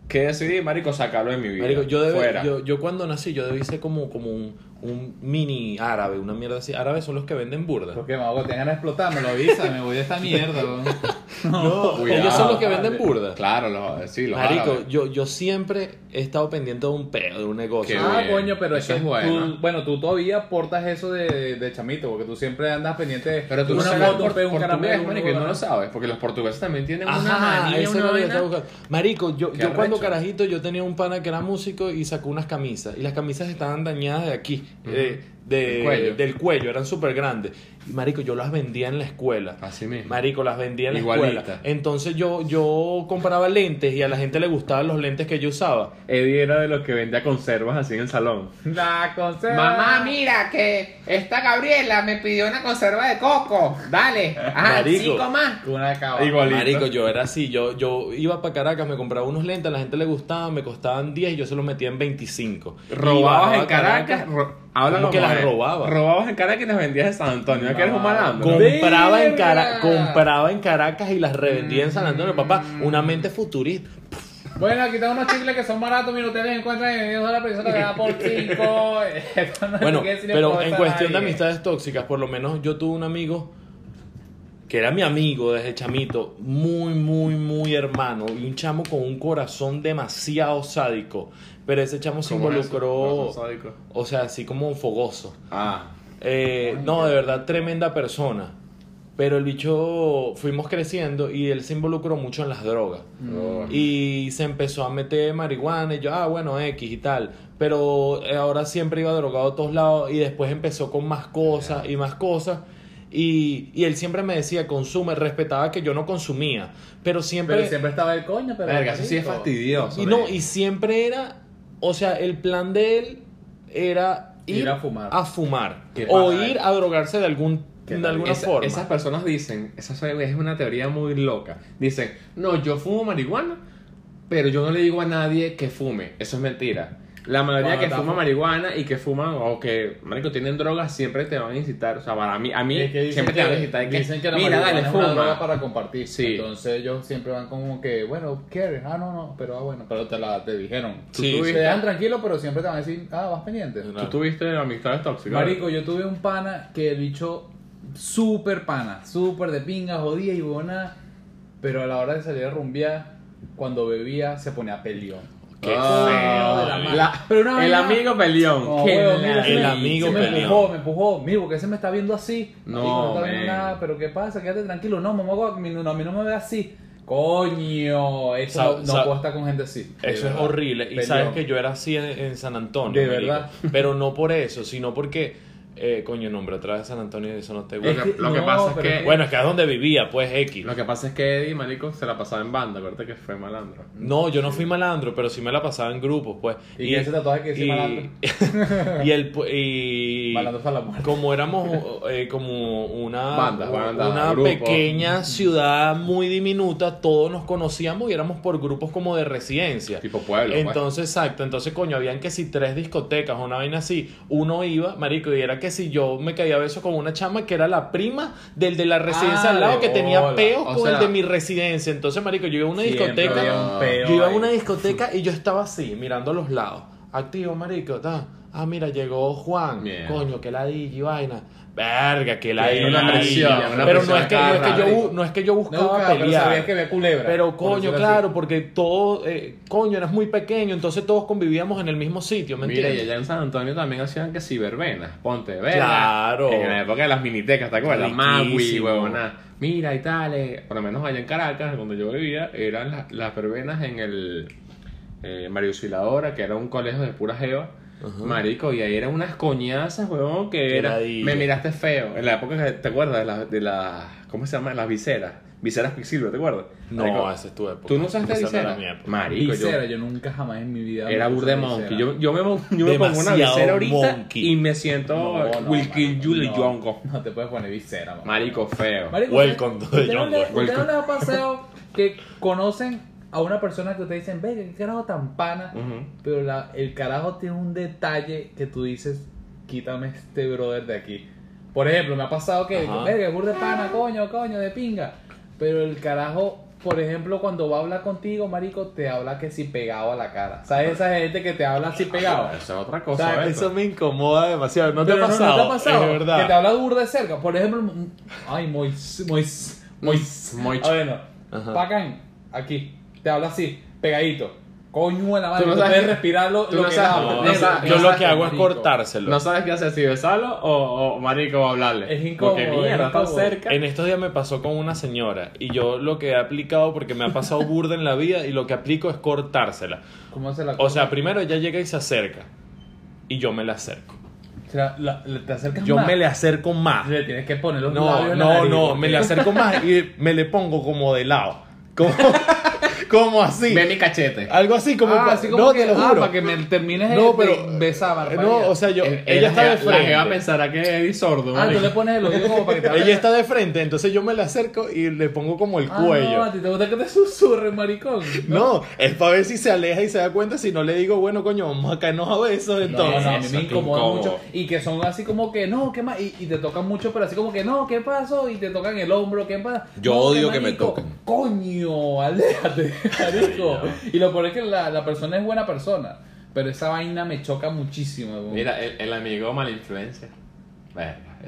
¿qué decidí, marico? Sacarlo de mi vida. Marico, yo, debe- Fuera. yo, yo cuando nací, yo debí ser como, como un, un mini árabe, una mierda así. Árabes son los que venden burda. Porque me hago, tengan de explotar, me lo avisa, me voy de esta mierda. No, Cuidado, ellos son los que venden burda. Claro, los, sí, los Marico, árabes. yo, yo siempre he estado pendiente de un pedo, de un negocio. Qué ah, bien. coño, pero es Eso que es bueno. tú, bueno, tú todavía portas eso de, de chamito, porque tú siempre andas pendiente de Pero tú no una sabes un por, caramelo, marico, una y no lo sabes, porque los portugueses también tienen una Ajá, manía, una es lo que vaina. buscando. Marico, yo, yo cuando carajito yo tenía un pana que era músico y sacó unas camisas. Y las camisas estaban dañadas de aquí, eh, de- Del cuello. del cuello, eran súper grandes. Y marico, yo las vendía en la escuela. Así mismo. Marico, las vendía en la Igualita. escuela. Entonces yo, yo compraba lentes y a la gente le gustaban los lentes que yo usaba. Eddie era de los que vendía conservas así en el salón. La conserva. Mamá, mira que esta Gabriela me pidió una conserva de coco. Dale. Ajá, Marico. cinco más. Una de cada Igualito. Marico, yo era así, yo, yo iba para Caracas, me compraba unos lentes, a la gente le gustaban, me costaban 10 y yo se los metía en 25. Y Robabas en a Caracas. ro- habla ¿Cómo que es. robaba? Robabas en Caracas y las vendías en San Antonio. ¿No que eres un malandro? compraba en. Cara- compraba en Caracas y las revendía en San Antonio, papá. Una mente futurista. Bueno, aquí tengo unos chicles que son baratos, mira, ustedes encuentran en 10 dólares, pero eso te da por 5. Bueno, pero en cuestión de amistades tóxicas, por lo menos yo tuve un amigo que era mi amigo desde chamito, muy, muy, muy hermano, y un chamo con un corazón demasiado sádico. Pero ese chamo se involucró, o sea, así como un fogoso. Ah. Eh, no, de verdad, tremenda persona. Pero el bicho, fuimos creciendo y él se involucró mucho en las drogas. Oh. Y se empezó a meter marihuana y yo, ah, bueno, X y tal. Pero eh, ahora siempre iba drogado a todos lados y después empezó con más cosas y más cosas. Y, y él siempre me decía, consume, respetaba que yo no consumía. Pero siempre... Pero siempre estaba el coño, pero. Verga, eso sí es fastidioso. y no, y siempre era, o sea, el plan de él era ir, Ir a fumar. a fumar. O ir a drogarse de algún de alguna Esa- forma. Esas personas dicen, esa es una teoría muy loca. Dicen, no, yo fumo marihuana, pero yo no le digo a nadie que fume. Eso es mentira. La mayoría que fuma fu- marihuana y que fuman o que, marico, tienen drogas, siempre te van a incitar. O sea, para mí, a mí Es que siempre te que, van a incitar. que, dicen que la mira, marihuana dale, es una fuma. droga para compartir. Sí. Entonces ellos siempre van como que, bueno, ¿quieres? Ah, no, no, pero ah, bueno, pero te, la, te dijeron. Sí, Tú sí. Te dejan tranquilo, pero siempre te van a decir, ah, vas pendiente. ¿Tú tuviste amistades tóxicas? Marico, yo tuve un pana que el bicho súper pana, súper de pinga, jodía y buena, pero a la hora de salir a rumbear, cuando bebía se ponía peleón. Qué Ah, feo de la la madre. la- Pero una el vaina- amigo peleón. No, Qué huevón, mira, la- se el me- amigo se me peleón. empujó, me empujó. Mira, porque se me está viendo así. No, Marico, no está viendo nada, pero ¿qué pasa? Quédate tranquilo. No, mamá, a mí no, a mí no me ve así. Coño, eso no, puedo estar con gente así. Eso es horrible. Y Peleón. sabes que yo era así en, en San Antonio. De marico. verdad. Pero no por eso, sino porque Eh, coño, nombre otra vez San Antonio y eso no te gusta. que, lo que pasa es que. es Bueno, es que es donde vivía, pues X. Lo que pasa es que Eddie, marico, se la pasaba en banda. Acuérdate que fue malandro. No, yo no fui malandro, pero sí me la pasaba en grupos, pues. ¿Y ese tatuaje que dice y- malandro? y el y Malandro la muerte. como éramos eh, como una Banda, banda, una grupo. pequeña ciudad muy diminuta, todos nos conocíamos y éramos por grupos como de residencia. Tipo pueblo. pues. Entonces, exacto, entonces coño, habían que si tres discotecas, una vaina así, uno iba, marico, y era que si yo me caía a beso con una chama que era la prima del de la residencia Ah, al lado de que tenía peos O con sea- el de mi residencia. Entonces, marico, yo iba a una discoteca, yo iba a una discoteca y yo estaba así, mirando a los lados. Activo, marico, ta. Ah, mira, llegó Juan. Coño, que ladilla y vaina. Verga, que Sí, ladilla. una presión, pero no es, que, no, es que yo, no es que yo No buscaba buscaba, pero que había culebra. Pero coño, claro, así. porque todo, eh, coño, eras muy pequeño, entonces todos convivíamos en el mismo sitio, ¿me Mira, y entiendes? allá en San Antonio también hacían que si verbenas, ponte verga. Claro. En la época de las minitecas, ¿te acuerdas? Magui, huevona. Mira y tal, eh, por lo menos allá en Caracas, donde yo vivía, eran las, las verbenas en el eh, Mario que era un colegio de pura jeva. Marico, y ahí eran unas coñazas, huevón, que era. ladilla. Me miraste feo. En la época que, ¿te acuerdas? De las. De la, ¿Cómo se llama? Las viseras. Viseras Quicksilver, ¿te acuerdas? No, Marico, esa es tu época. ¿Tú no usaste Esa no era visera? mi época. Marico, yo. Visera, yo nunca jamás en mi vida. Era burde monkey. Yo, yo me, yo me pongo una visera ahorita monkey. y me siento No, no, Wilkin Julie no. Yonko. No te puedes poner visera, mamá. Marico feo. Marico, Welcome ¿usted- to the ¿usted no le- jungle. ¿Usted no Welcome. le ha pasado que conocen a una persona que ustedes dicen, ve, qué carajo tan pana, Ujú. pero la- el carajo tiene un detalle que tú dices, quítame este brother de aquí. Por ejemplo, me ha pasado que, verga, es burda de pana, coño, coño, de pinga. Pero el carajo, por ejemplo, cuando va a hablar contigo, marico, te habla que si pegado a la cara. ¿Sabes esa gente que te habla así pegado? Eso es otra O cosa. sea. Eso me incomoda demasiado. ¿No te Pero ha pasado? ¿No, te ha pasado? Es verdad. Que te habla burda de cerca. Por ejemplo, mm, ay, Mois, Mois, Mois. Moich. Ah, bueno, Ajá. bacán, aquí, te habla así, pegadito. Coño de la madre, Tú no tú sabes puedes que- respirar lo, tú lo no que sabes- da, no, no negro, sabes- Yo lo que hago es cortárselo. No sabes qué hacer, si besarlo o, o marico o hablarle. Es incómodo, Porque mierda, cerca. En estos días me pasó con una señora y yo lo que he aplicado porque me ha pasado burda en la vida y lo que aplico es cortársela. ¿Cómo se la O sea, primero ella llega y se acerca y yo me le acerco. O sea, la- la- te acercas Yo más. me le acerco más. Le tienes que poner los No, labios en la no, nariz, no, porque- me le acerco más y me le pongo como de lado. Como, como así. Ve mi cachete. Algo así como, Ah, así como no, que, te lo ah, juro. para que me termines No, de pero- besar. No, o sea, yo, Eh, ella la está de jeva- La frente. pensará que es Eddie sordo. Ah, tú le pones el oído como para que te. Ella está de frente, entonces yo me le acerco y le pongo como el Ah, No, cuello. a ti te gusta que te susurren, maricón. No, es para ver si se aleja y se da cuenta. Si no le digo, bueno, coño, vamos a caernos a besos. No, Entonces, no, a mí me incomoda incómodo. mucho. Y que son así como que, no, ¿qué más? Y, y te tocan mucho, pero así como que, no, ¿qué pasó? Y te tocan el hombro, ¿qué pasa? Yo No, odio ¿qué que me toquen. Coño, aléjate, marico. Y lo peor es que la, la persona es buena persona. Pero esa vaina me choca muchísimo. Mira, el, el amigo mala influencia.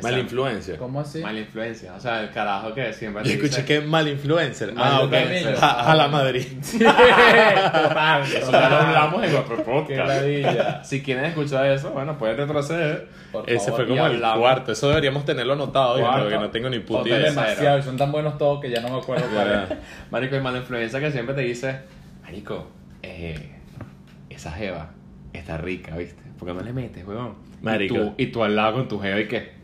Mala influencia. ¿Cómo así? Mala influencia. O sea, el carajo que siempre Yo escuché dice- que es mal influencer. Mal ah, ok. influencer. A, a la Madrid. Total, Eso ya lo hablamos en otro Qué podcast. Si quieren escuchar eso, bueno, puedes retroceder. Por Ese favor. fue como el hablamos. cuarto. Eso deberíamos tenerlo anotado. Yo creo que no tengo ni puta idea. Demasiado, son tan buenos todos que ya no me acuerdo cuál es. Marico, el mala influencia que siempre te dice, Marico, eh, esa jeva está rica, ¿viste? ¿Por qué no le metes, weón? Marico. Y tú, y tú al lado con tu jeva y qué?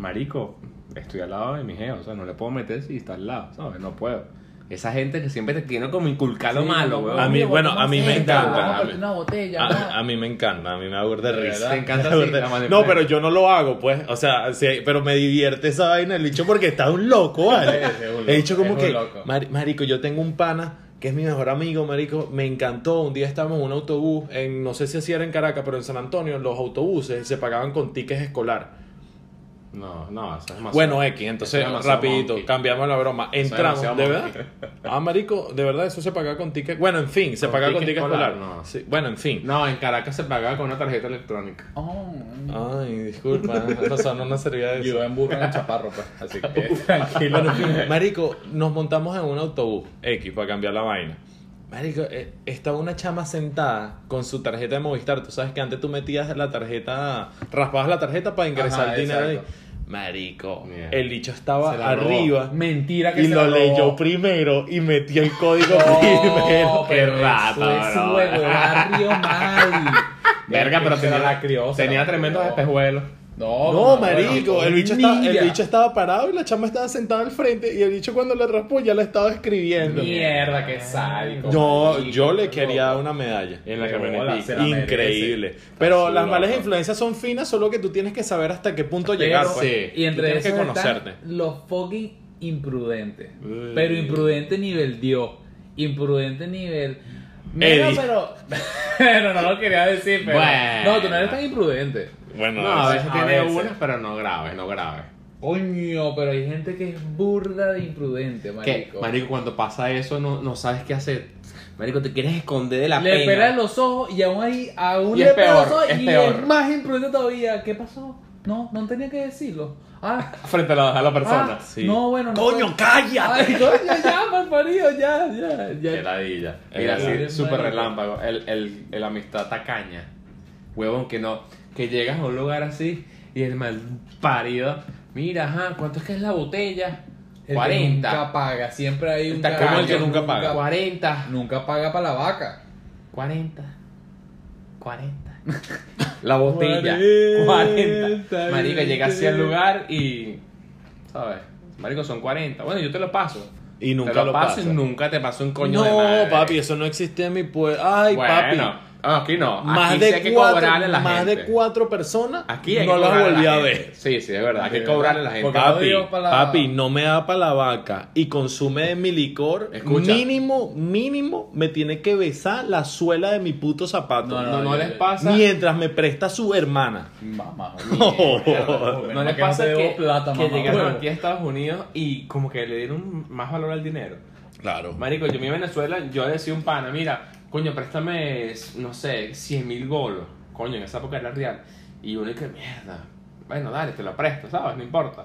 Marico, estoy al lado de mi jeva, o sea, no le puedo meter si está al lado, ¿sabes? No puedo. Esa gente que siempre te quiere como inculcar lo Sí, malo, weón. A mí, "Oye, bueno, ¿cómo a mí me encanta. A mí- una botella, ¿no? A, a mí me encanta, a mí me de ¿De risa. Te encanta así, mala No, pero yo no lo hago, pues. O sea, sí, pero me divierte esa vaina el dicho porque está un loco, ¿vale? Sí, sí, un loco, He dicho como que, loco. "Mari- marico, yo tengo un pana que es mi mejor amigo, marico, me encantó. Un día estábamos en un autobús, en no sé si así era en Caracas, pero en San Antonio, los autobuses se pagaban con tickets escolar. No, no, eso es demasiado. Bueno, X, entonces es rapidito, monkey. cambiamos la broma. Entramos, ¿de verdad? Ah, marico, de verdad eso se pagaba con ticket. Bueno, en fin, se pagaba con ticket escolar. escolar, no. Sí, Bueno, en fin. No, en Caracas se pagaba con una tarjeta electrónica. Oh, Ay, disculpa, o sea, no nos servía de eso. yo en burro en el chaparro, pues. Así que tranquilo. Bueno, marico, nos montamos en un autobús X para cambiar la vaina. Marico, eh, estaba una chama sentada con su tarjeta de Movistar. Tú sabes que antes tú metías la tarjeta, raspabas la tarjeta para ingresar Ajá, el dinero ahí. Marico, el dicho estaba arriba Mentira que y se lo la leyó primero y metió el código primero. Qué pero rata, eso es bro. huevo barrio mal. Verga, pero Se la tenía, crió, se tenía tremendos espejuelos. No, No, no, marico, el bicho, estaba, el bicho estaba parado y la chama estaba sentada al frente y el bicho cuando le raspó ya la estaba escribiendo. Mierda, qué sádico. Yo, marico, yo le quería dar una medalla. En la camioneta. se la Increíble. Pero Está las loco. malas influencias son finas, solo que tú tienes que saber hasta qué punto Pero- llegar. pues. sí. Y entre Tú tienes que están conocerte. los fucking imprudentes. Uy. Pero imprudente nivel Dios. Imprudente nivel. Mira, pero. pero no lo quería decir, pero. Bueno. No, tú no eres tan imprudente. Bueno, No, a eso- veces a tiene veces. una, pero no grave, no grave. Coño, pero hay gente que es burda de imprudente, marico. marico, cuando pasa eso no, no sabes qué hacer. Marico, te quieres esconder de la le pena. pelas los ojos y aún ahí, aún Y le peor, los ojos es y peor. es más imprudente todavía. ¿Qué pasó? No, no tenía que decirlo. Ah, Frente a la, a la persona. ah, sí. no, bueno, no. ¡Coño, cállate! Ay, coño, ya, mal parido, ya, ya, ya. Qué ladilla. Es Mira, verdad. así, súper relámpago. El, el, el amistad tacaña. Huevón, que no. Que llegas a un lugar así y el mal parido. Mira, ajá, ¿cuánto es que es la botella? El que 40. nunca paga, siempre hay un Está carajo como el que nunca paga. 40. Nunca paga para la vaca. 40. 40. La botella. 40. 40. Marico, llega así al lugar y. ¿Sabes? Marico, son 40. Bueno, yo te lo paso. Y nunca te lo, lo paso pasa. y nunca te paso un coño de no, madre. papi, eso no existe en mi pueblo. Ay, bueno, papi. Ah, aquí no. Más, aquí de, sí hay que cuatro, cobrarle a la más gente. de cuatro personas Aquí hay no que las volví a ver. Sí, sí, es verdad. Hay que De cobrarle a la gente. No Papi, la- papi, no me da para la vaca y consume de mi licor. Escucha. Mínimo, mínimo, me tiene que besar la suela de mi puto zapato. No, No, no yo- les pasa. Mientras me presta su hermana. Mamá, No les pasa que, debo plata, que llegaron aquí a Estados Unidos y como que le dieron más valor al dinero. Claro. Marico, yo en Venezuela, yo decía un pana, mira, coño, préstame, no sé, 100 mil bolos. Coño, en esa época era real. Y uno que mierda. Bueno, dale, te lo presto, ¿sabes? No importa.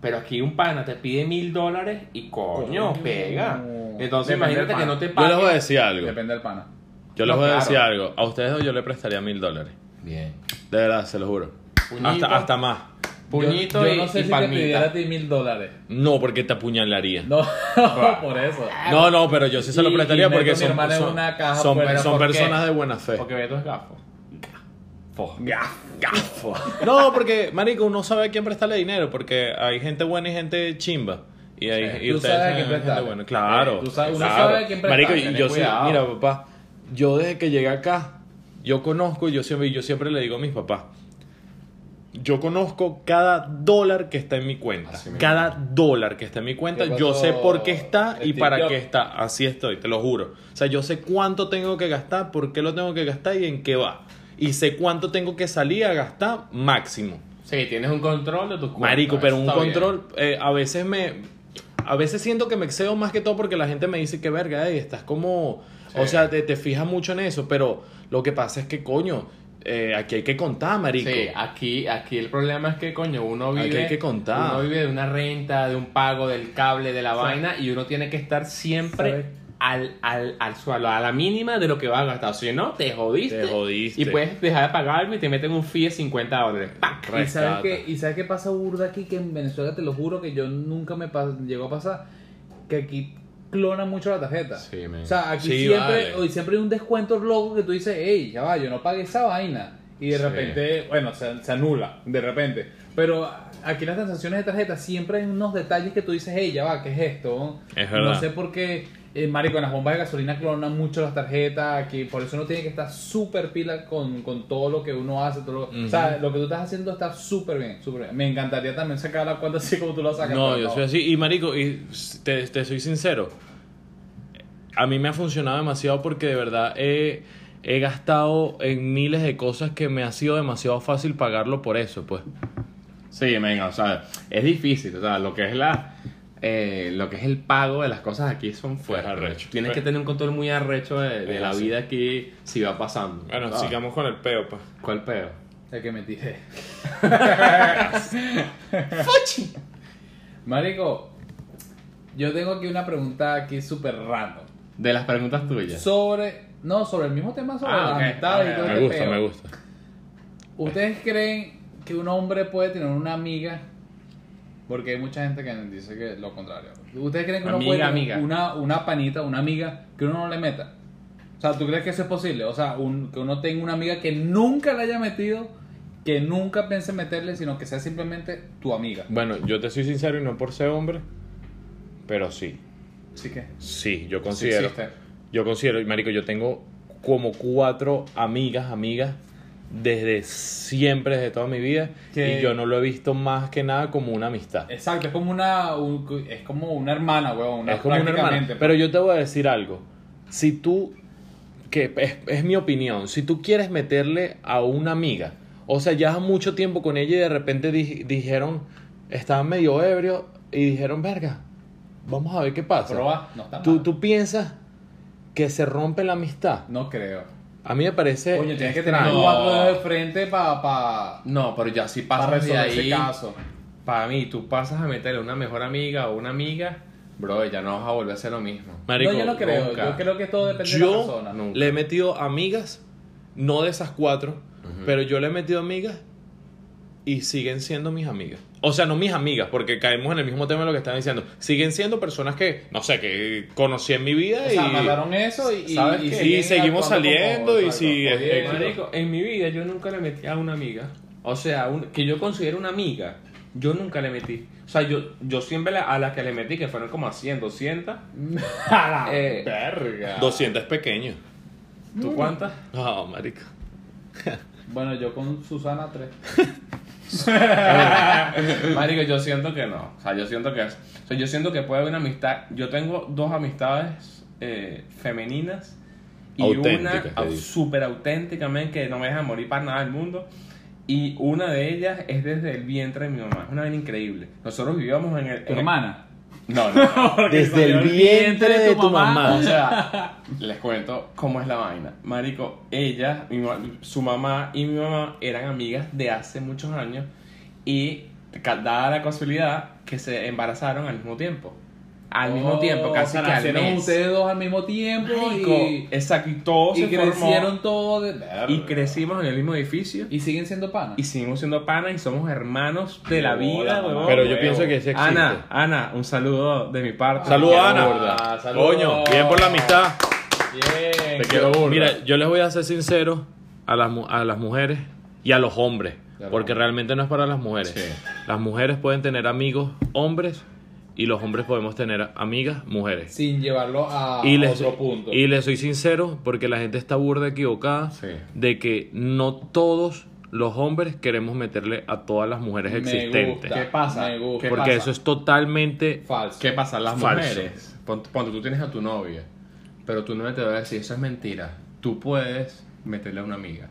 Pero aquí un pana te pide mil dólares y coño, Coño. pega. Entonces Depende imagínate que no te Yo pague. les voy a decir algo. Depende del pana. Yo les No, voy a claro. decir algo. A ustedes dos yo le prestaría mil dólares. Bien. De verdad, se lo juro. Hasta, hasta más. Puñito yo, yo y, no sé y si te palmita. pidiera a ti mil dólares. No, porque te apuñalaría. No, por eso. No, no, pero yo sí se lo prestaría y porque son, son, una caja, son- personas de buena fe. Porque ve tus gafos. Gafo. No, porque, marico, uno sabe a quién prestarle dinero, porque hay gente buena y gente chimba. Y, hay, Sí. y ustedes saben quién gente buena. Claro. Tú sabes- uno claro. sabe a quién prestarle, Marico, y yo sí, mira, papá, yo desde que llegué acá, yo conozco, y yo siempre, yo siempre le digo a mis papás, yo conozco cada dólar que está en mi cuenta. Así mismo. Cada dólar que está en mi cuenta, ¿Qué yo sé por qué está y para qué está. Así estoy, te lo juro. O sea, yo sé cuánto tengo que gastar, por qué lo tengo que gastar y en qué va. Y sé cuánto tengo que salir a gastar máximo. Sí, tienes un control de tus cuentas. Marico, pero eso un control, eh, a veces me... A veces siento que me excedo más que todo porque la gente me dice que verga, ey, estás como... O sea, te, te fijas mucho en eso, pero lo que pasa es que, coño, eh, aquí hay que contar, marico. Sí, aquí, aquí el problema es que, coño, uno Aquí vive. hay que contar. Uno vive de una renta, de un pago, del cable, de la vaina, y uno tiene que estar siempre al, al, al suelo, a la mínima de lo que vas a gastar. Si no, te jodiste. Te jodiste. Y puedes dejar de pagarme y te meten un fee de 50 dólares. ¡Pac! ¿Y sabes, qué, ¿Y sabes qué pasa burda aquí? Que en Venezuela te lo juro que yo nunca me llegó a pasar. Que aquí clonan mucho la tarjeta. Sí. O sea, aquí Sí, siempre, vale. hoy siempre hay un descuento loco que tú dices, hey, ya va, yo no pagué esa vaina. Y de Sí. repente, bueno, se, se anula, de repente. Pero aquí las transacciones de tarjeta siempre hay unos detalles que tú dices, hey, ya va, ¿qué es esto? Es No verdad. sé por qué, eh, marico, en las bombas de gasolina clonan mucho las tarjetas, aquí, por eso uno tiene que estar súper pila con, con todo lo que uno hace. Todo lo, O sea, lo que tú estás haciendo está súper bien, súper bien. Me encantaría también sacar la cuenta así como tú la sacas. No, yo soy así. Y marico, y te, te soy sincero. A mí me ha funcionado demasiado porque de verdad he, he gastado en miles de cosas que me ha sido demasiado fácil pagarlo por eso, pues. Sí, venga, o sea, es difícil. O sea, lo que es la. Eh, lo que es el pago de las cosas aquí son fuertes. arrecho. Tienes que tener un control muy arrecho de, la vida aquí si va pasando. Bueno, ¿sabes? sigamos con el peo, pues. ¿Cuál peo? El que me tiré. Marico, yo tengo aquí una pregunta aquí súper random. De las preguntas tuyas. Sobre, no, sobre el mismo tema, sobre Ah, las ok, amistades y ok, todo Me este gusta, peo. me gusta. ¿Ustedes creen que un hombre puede tener una amiga? Porque hay mucha gente que dice que lo contrario. ¿Ustedes creen que uno Amiga, puede amiga. Una, una panita, una amiga que uno no le meta? O sea, ¿tú crees que eso es posible? O sea, un- que uno tenga una amiga que nunca le haya metido que nunca piense meterle, sino que sea simplemente tu amiga. Bueno, yo te soy sincero y no por ser hombre, pero sí. Así que. Sí, yo considero. yo considero, y marico, yo tengo como cuatro amigas, amigas, desde siempre, desde toda mi vida, Que- y yo no lo he visto más que nada como una amistad. Exacto, es como una, un- es como una hermana, weón. Una, es como una hermana. prácticamente, Pero yo te voy a decir algo. Si tú, que es, es mi opinión, si tú quieres meterle a una amiga, o sea, ya hace mucho tiempo con ella y de repente di- dijeron, estaban medio ebrios y dijeron, verga, vamos a ver qué pasa. Proba, no está ¿Tú, mal. tú piensas que se rompe la amistad? No creo. A mí me parece... Coño, tienes que tener cuatro dedos de frente para pa, No, pero ya si pa pasas de resolver ese ahí, caso. para mí, tú pasas a meterle una mejor amiga o una amiga, bro, ya no vas a volver a hacer lo mismo. Marico, no, yo no creo. nunca. Yo creo que todo depende de la Yo persona. nunca. le he metido amigas, no de esas cuatro, pero yo le he metido amigas y siguen siendo mis amigas. O sea, no mis amigas, porque caemos en el mismo tema de lo que están diciendo. Siguen siendo personas que, no sé, que conocí en mi vida O y... sea, mandaron eso y, ¿Sabes y Y seguimos saliendo y si. Marico, en mi vida yo nunca le metí a una amiga. O sea, un- que yo considero una amiga, yo nunca le metí. O sea, yo, yo siempre la- a la que le metí, que fueron como a 100, 200. A la Eh, verga. 200 es pequeño. ¿Tú cuántas? No, marico. Bueno, yo con Susana 3. Marico, yo siento que no. O sea, yo siento que es. O sea, yo siento que puede haber una amistad. Yo tengo dos amistades eh, femeninas y Auténticas, una súper auténticamente que no me dejan morir para nada del mundo. Y una de ellas es desde el vientre de mi mamá. Es una vida increíble. Nosotros vivíamos en el. Tu en el- hermana. No, no. Desde el vientre de tu mamá. O sea, les cuento cómo es la vaina. Marico, ella, mi ma- su mamá y mi mamá eran amigas de hace muchos años y dada la casualidad que se embarazaron al mismo tiempo. Al mismo Oh, tiempo, casi o sea, que al mes. ustedes dos al mismo tiempo Marico, y, exacto, y todos y se crecieron formó, todos de y crecimos en el mismo edificio y, y siguen siendo panas. seguimos siendo panas y somos hermanos de la Hola, vida, huevón. Pero yo huevo. pienso que sí existe. Ana, Ana, un saludo de mi parte. Saludos, Te quiero Ana. burda. Ah. Coño, bien por la amistad. Bien. Te quiero burda. Mira, yo les voy a ser sincero a las, a las mujeres y a los hombres, porque realmente no es para las mujeres. Sí. Las mujeres pueden tener amigos hombres y los hombres podemos tener amigas mujeres. Sin llevarlo a Y les, otro punto. y les soy sincero porque la gente está burda equivocada Sí. de que no todos los hombres queremos meterle a todas las mujeres Me existentes. gusta, ¿Qué pasa? Me gusta. ¿Qué Porque pasa? eso es totalmente falso. ¿Qué pasa? Las Falso. mujeres, ponte, ponte, tú tienes a tu novia, pero tu novia te va a decir, eso es mentira. Tú puedes meterle a una amiga.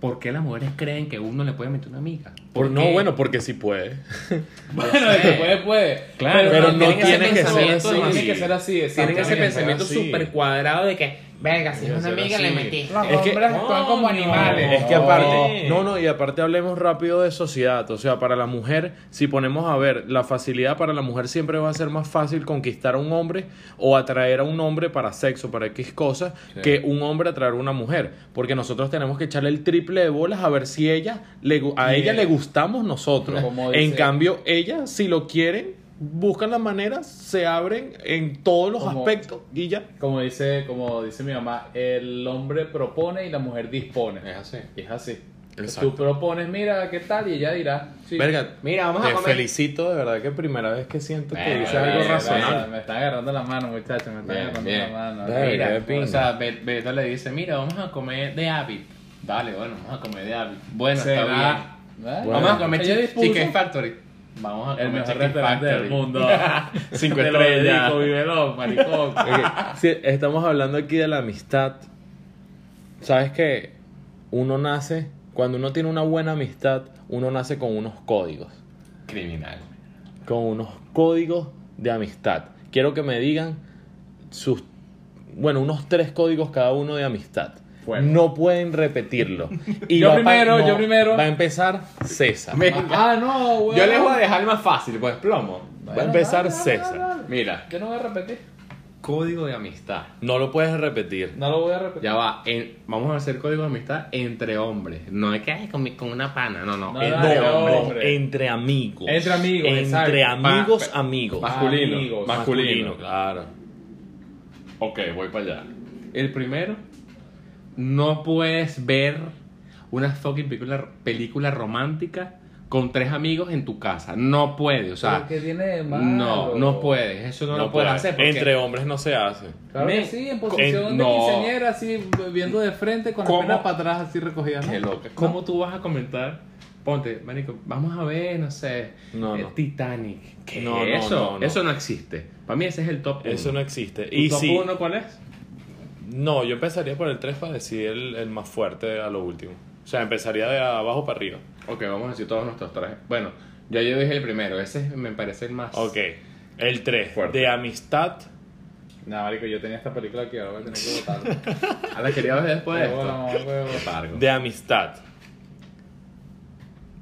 ¿Por qué las mujeres creen que uno le puede meter una amiga? Por, ¿Por no, qué? bueno, porque sí puede. Bueno, de que puede, puede. Claro, pero no tienen ese tiene que ser así. de- Tiene que ser así, Tienen ese pensamiento súper cuadrado de que, verga, si es una amiga le metí. Los Es que- hombres actúan como animales. Es que aparte, no, no, y aparte hablemos rápido de sociedad. O sea, para la mujer, si ponemos a ver, la facilidad para la mujer siempre va a ser más fácil conquistar a un hombre o atraer a un hombre para sexo, para X cosas, Sí. que un hombre atraer a una mujer. Porque nosotros tenemos que echarle el triple de bolas a ver si ella le, a ella le gustamos nosotros. Como En dice- cambio, ella, si lo quieren, buscan la manera, se abren en todos los Como- aspectos y ya. Como dice, como dice mi mamá, el hombre propone y la mujer dispone. Es así. Es así. Exacto. Tú propones, mira, ¿qué tal? Y ella dirá, sí. Verga, Mira, vamos a te comer. felicito de verdad que primera vez que siento que dices algo verga. razonable. Me están agarrando la mano, muchachos, me están Bien, agarrando bien. la mano. Mira, o sea, Be- Beto le dice, mira, vamos a comer de Avi. Dale, bueno, vamos a comer de Avi. Bueno, está bien. ¿Eh? Vamos a comer Chicken Factory. Vamos a el mejor restaurante del mundo. Cinco Te lo estrellas. dedico, vívelo, maricón. Sí, estamos hablando aquí de la amistad. Sabes que uno nace, cuando uno tiene una buena amistad, uno nace con unos códigos. Criminal. Con unos códigos de amistad. Quiero que me digan sus, bueno, unos tres códigos cada uno de amistad. No pueden repetirlo. Y Yo va primero, yo primero. Va a empezar César. Venga. Ah, no, güey. Yo les voy a dejar más fácil, pues plomo. Va a empezar César. Mira, Yo no voy a repetir. código de amistad. No lo puedes repetir. No lo voy a repetir. Ya va, en- vamos a hacer código de amistad entre hombres. No es que ay, con, una pana, no, no. No, entre dale, hombres. hombre. entre amigos. Entre amigos, Entre exacto. amigos, Pa- amigos. Masculino. Amigos. masculino. claro. Ok, voy para allá. El primero, no puedes ver una fucking película, película romántica con tres amigos en tu casa. No puede, o sea. Pero ¿qué tiene de malo? No, no puedes. Eso no, lo puedes puede. hacer. Porque Entre hombres no se hace. Claro Me- que sí, en posición en- de no. quinceañera, así, viendo de frente, con ¿Cómo? las penas para atrás, así recogidas. ¿no? Qué loca. ¿Cómo tú vas a comentar? Ponte, marico, vamos a ver, no sé, No, eh, no. Titanic. ¿Qué? No, no, eso, no, no. eso no existe. Para mí ese es el top 1. Eso no existe. ¿Tu Y top si, 1 cuál es? No, yo empezaría por el 3 para decir el, el más fuerte a lo último. O sea, empezaría de abajo para arriba. Ok, vamos a decir todos nuestros tres. Bueno, ya yo dije el primero. Ese me parece el más... Ok. El 3. Fuerte. De amistad. No, marico, yo tenía esta película aquí, ahora voy a tener que botarla. ¿A la quería ver después de voy a amistad.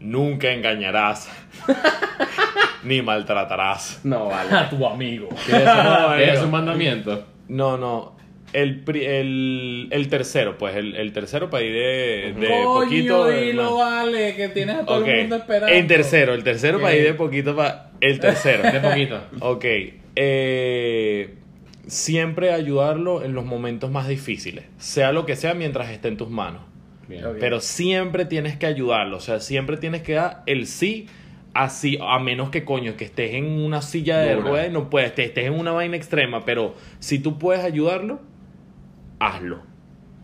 Nunca engañarás. ni maltratarás. No, vale. A tu amigo. ¿Qué es eso? No, ¿Qué es marico. un mandamiento? No, no. El, pri- el, el tercero, pues, el, el tercero para ir de, de Coño, poquito. dilo, vale, que tienes a todo Ok. el mundo esperando. En tercero, el tercero para Ok. ir de poquito para. El tercero. De poquito. Ok. eh, siempre ayudarlo en los momentos más difíciles. Sea lo que sea mientras esté en tus manos. Bien. Pero siempre tienes que ayudarlo. O sea, siempre tienes que dar el sí. Así, a menos que coño, que estés en una silla de ruedas y no puedes, te estés en una vaina extrema, pero si tú puedes ayudarlo, hazlo.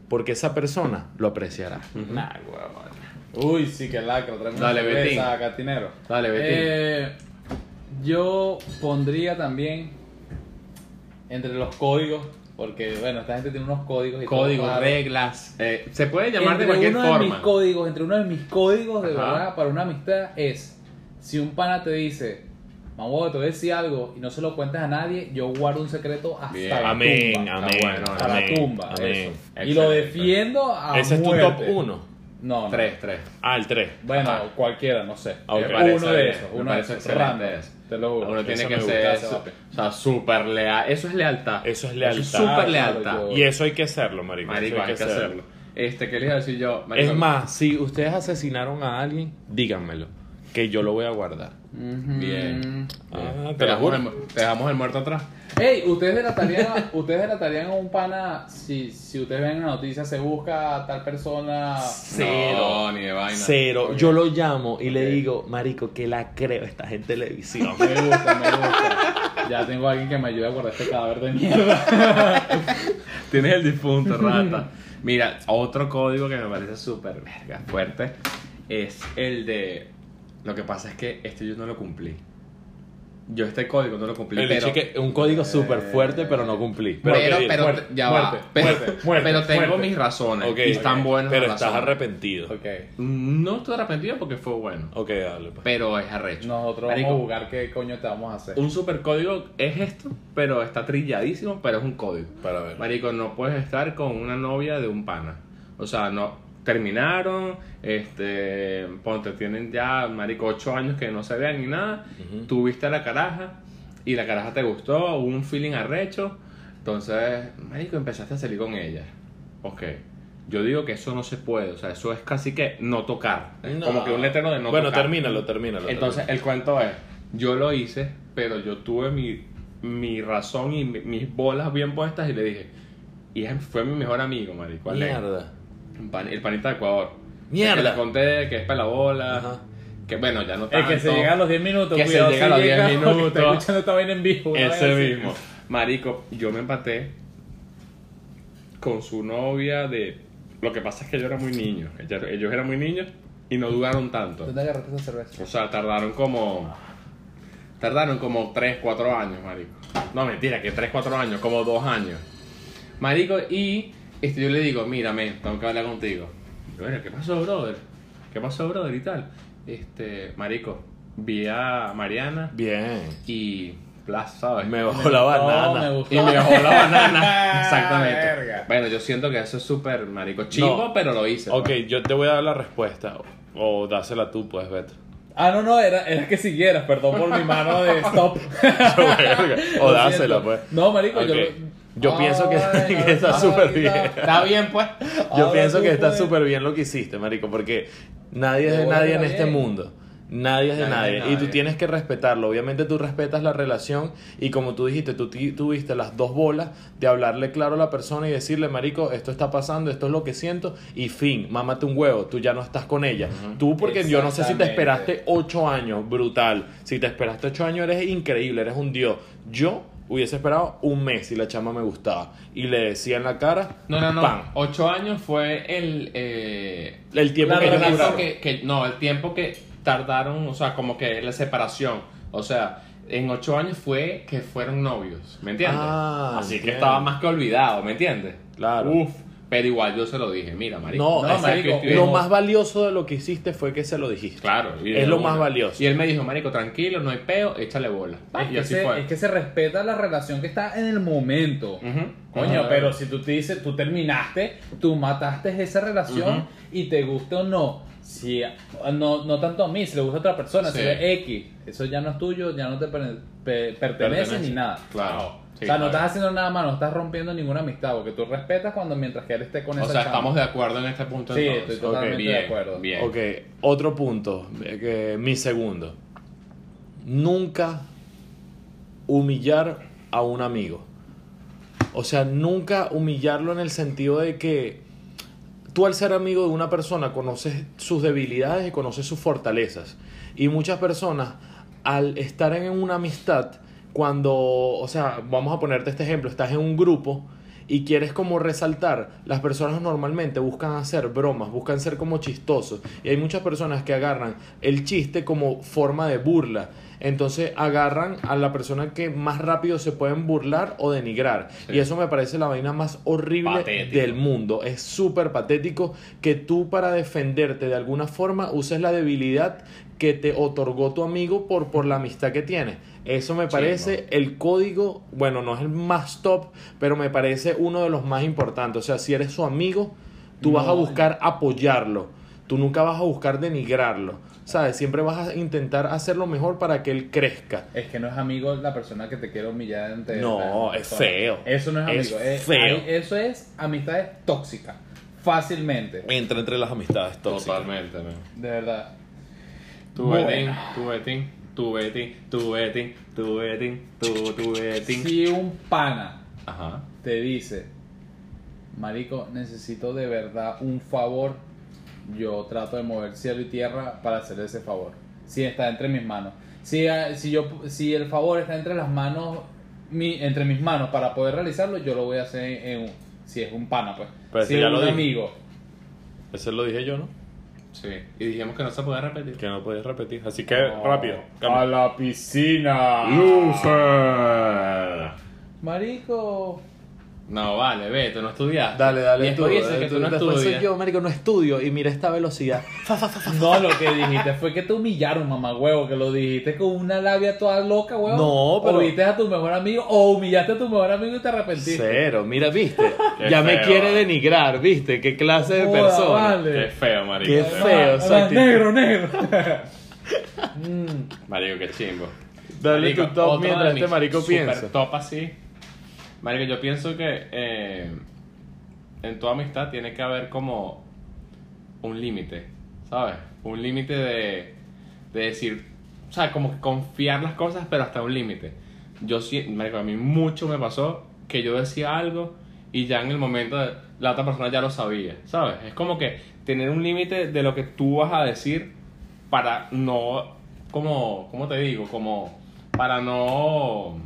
Porque esa persona lo apreciará. Nah, huevón. Uy, sí, que lacra. Traemos Dale, Betín. cerveza, cantinero. Dale, Betín. Eh, yo pondría también entre los códigos, porque bueno, esta gente tiene unos códigos y todo Códigos, raro. reglas. eh, se puede llamar entre de cualquier uno de mis forma. códigos, entre uno de mis códigos de Ajá. verdad para una amistad es si un pana te dice, mamá, te voy a decir algo y no se lo cuentas a nadie, yo guardo un secreto hasta Bien. la Amén, tumba. amén. bueno, Hasta la amén, tumba, amén. eso. Y lo defiendo a Ese es tu muerte. top 1. No, no. Tres, tres. Ah, el 3. Bueno, Ajá. cualquiera, no sé. Ok. uno de esos, uno de esos. Random. Te lo juro. Uno tiene que ser su- o sea, súper leal. Eso es lealtad. Eso es lealtad. Eso es súper Claro, lealtad. yo- Y eso hay que hacerlo, marico. Marico, eso hay que hacerlo. Este, ¿qué les iba a decir yo? Marico, Es más, si ustedes asesinaron a alguien, díganmelo. Que yo lo voy a guardar. Bien. Ah, Te te lo dejamos, juro. el, mu- te dejamos el muerto atrás. Ey, ustedes delatarían, a- ustedes delatarían a un pana si, si ustedes ven en la noticia se busca a tal persona. No, ni de vaina. Cero. Ok. Yo lo llamo y le Ok. digo, marico, que la creo, estás en televisión. Me gusta, me gusta. Ya tengo a alguien que me ayude a guardar este cadáver de mierda. Tienes el difunto, rata. Mira, otro código que me parece súper verga, fuerte es el de. Lo que pasa es que este yo no lo cumplí. Yo este código no lo cumplí. El pero, que un código súper fuerte, pero no cumplí. pero, ¿qué pero, dices? ya muerte, va. Pero, muerte, muerte, pero tengo muerte. mis razones. Ok, y están buenas Pero estás razones. arrepentido. ok. No estoy arrepentido porque fue bueno. Ok, dale. Pues. Pero es arrecho. Nosotros Marico, vamos a jugar qué coño te vamos a hacer. Un super código es esto, pero está trilladísimo, pero es un código. Para ver. Marico, no puedes estar con una novia de un pana. O sea, no terminaron, este, ponte, tienen ya, marico, ocho años que no se vean ni nada. Tuviste a la caraja y la caraja te gustó, hubo un feeling arrecho. Entonces, marico, empezaste a salir con ella. Ok. Yo digo que eso no se puede, o sea, eso es casi que no tocar. No. Como que un letrero de no Bueno, tocar. termínalo, termínalo. Entonces, el cuento es, yo lo hice, pero yo tuve mi, mi razón y mi- mis bolas bien puestas y le dije, y fue mi mejor amigo, marico. Mierda. Pan- el panita de Ecuador. Mierda. Que le conté que es pelabola, Ajá. que bueno, ya no El tanto. que se llega a los 10 minutos, Que se cuidado llega a los si 10 llega, porque minutos. Está escuchando esta vaina en vivo. Ese mismo. Marico, yo me empaté con su novia de... Lo que pasa es que yo era muy niño. Ellos ellos eran muy niños y no duraron tanto. ¿Dónde agarraste esa cerveza? O sea, tardaron como. Tardaron como 3, 4 años, marico. No, mentira, que 3, 4 años, como 2 años. Marico, y este, yo le digo, mira, men, tengo que hablar contigo. Yo, "Mira, ¿qué pasó, brother? ¿Qué pasó, brother? Y tal. Este, marico, vi a Mariana Bien. y. Blas, ¿sabes? Me bajó la banana. me gustó. Y me dejó la banana. Exactamente. Verga. Bueno, yo siento que eso es súper, marico, chimbo, No. pero lo hice. Ok, pues. yo te voy a dar la respuesta. O dásela tú, pues, Beto. Ah, no, no, era, era que siguieras, perdón por mi mano de stop. o Lo dásela, siento. pues. No, marico, Ok. Yo... Pienso que, Ay, que está súper bien. Está bien, pues. Yo Ahora pienso que está puedes- súper bien lo que hiciste, marico, porque nadie es De nadie en este mundo. Nadie es de Nadie. Y tú tienes que respetarlo. Obviamente tú respetas la relación y como tú dijiste, tú tuviste las dos bolas de hablarle claro a la persona y decirle, marico, esto está pasando, esto es lo que siento y fin, mámate un huevo, tú ya no estás con ella. Tú porque yo no sé si te esperaste ocho años, brutal. Si te esperaste ocho años eres increíble, eres un dios. Yo hubiese esperado un mes si la chama me gustaba y le decía en la cara, No, no, no. ¡pam! Ocho años fue el. eh, El tiempo que el tiempo que, que- No, el tiempo que tardaron, o sea, como que la separación. O sea, en ocho años fue que fueron novios, ¿me entiendes? Ah, Así que estaba más que olvidado, ¿me entiendes? Claro. Uf. Pero igual yo se lo dije, mira, marico. No, No, es que marico, lo más valioso de lo que hiciste fue que se lo dijiste. Claro. y Es lo una. más valioso. Y él me dijo, marico, tranquilo, no hay peo, échale bola. Es y que, así se, fue. es que se respeta la relación que está en el momento. Coño, Ajá. pero si tú te dices, tú terminaste, tú mataste esa relación Ujú. y te gusta o no, si no, no tanto a mí, si le gusta a otra persona, Sí. si es X, eso ya no es tuyo, ya no te per- pe- pertenece, Pertenece. ni nada. Claro. Sí, o sea, no estás haciendo nada más, no estás rompiendo ninguna amistad, porque tú respetas cuando mientras que él esté con O esa sea, chama. estamos de acuerdo en este punto Sí, entonces. estoy totalmente bien, de acuerdo. Bien. Ok, otro punto, eh, que- mi segundo. Nunca humillar a un amigo. O sea, nunca humillarlo en el sentido de que tú al ser amigo de una persona conoces sus debilidades y conoces sus fortalezas. Y muchas personas al estar en una amistad, cuando, o sea, vamos a ponerte este ejemplo, estás en un grupo y quieres como resaltar, las personas normalmente buscan hacer bromas, buscan ser como chistosos. Y hay muchas personas que agarran el chiste como forma de burla. Entonces agarran a la persona que más rápido se pueden burlar o denigrar. Sí. Y eso me parece la vaina más horrible Patético. del mundo. Es súper patético que tú para defenderte de alguna forma uses la debilidad que te otorgó tu amigo por, por la amistad que tienes. Eso me parece el código, bueno, no es el más top, pero me parece uno de los más importantes. O sea, si eres su amigo, tú vas a buscar apoyarlo. Tú nunca vas a buscar denigrarlo. ¿Sabes? Siempre vas a intentar hacer lo mejor para que él crezca. Es que no es amigo la persona que te quiere humillar ante No, es feo. Eso no es amigo, es, feo. ahí- eso es amistades tóxicas. Fácilmente. Entra entre las amistades tóxicas. Totalmente, man. De verdad. Tu Bueno. Betín, tu Betín, tu Betín, tu Betín, tu Betín, tu, tu Betín. Si un pana Ajá. te dice, Marico, necesito de verdad un favor, yo trato de mover cielo y tierra para hacer ese favor. Si está entre mis manos. Si, eh, si, yo, si el favor está entre las manos, mi, entre mis manos para poder realizarlo, yo lo voy a hacer en, un- si es un pana, pues. Pero si ya es lo un dije. amigo. Eso lo dije yo, ¿no? Sí. Y dijimos que no se puede repetir. Que no podías repetir. Así que Oh, rápido. A la piscina. Loser. Marico. No, vale, ve, tú no estudiaste. Dale, dale. Y después tú, dices dale que tú. tú no Después soy estudias. yo, marico, no estudio. Y mira esta velocidad. No, lo que dijiste fue que te humillaron, mamá huevo, que lo dijiste con una labia toda loca, huevo. No, pero- O viste a tu mejor amigo, o humillaste a tu mejor amigo y te arrepentiste. Cero, mira, viste. Ya me quiere denigrar, viste. Qué clase de Joda, persona. vale. Qué feo, marico. Qué feo, exacto. negro, negro. Mm, Marico, qué chimbo. Dale Marico, tu top mientras este marico super piensa. top así. Marico, yo pienso que eh, en toda amistad tiene que haber como un límite, ¿sabes? Un límite de, de decir, o sea, como confiar las cosas, pero hasta un límite. Yo sí, marico, a mí mucho me pasó que yo decía algo y ya en el momento de- la otra persona ya lo sabía, ¿sabes? Es como que tener un límite de lo que tú vas a decir para no, como, ¿cómo te digo? Como para no...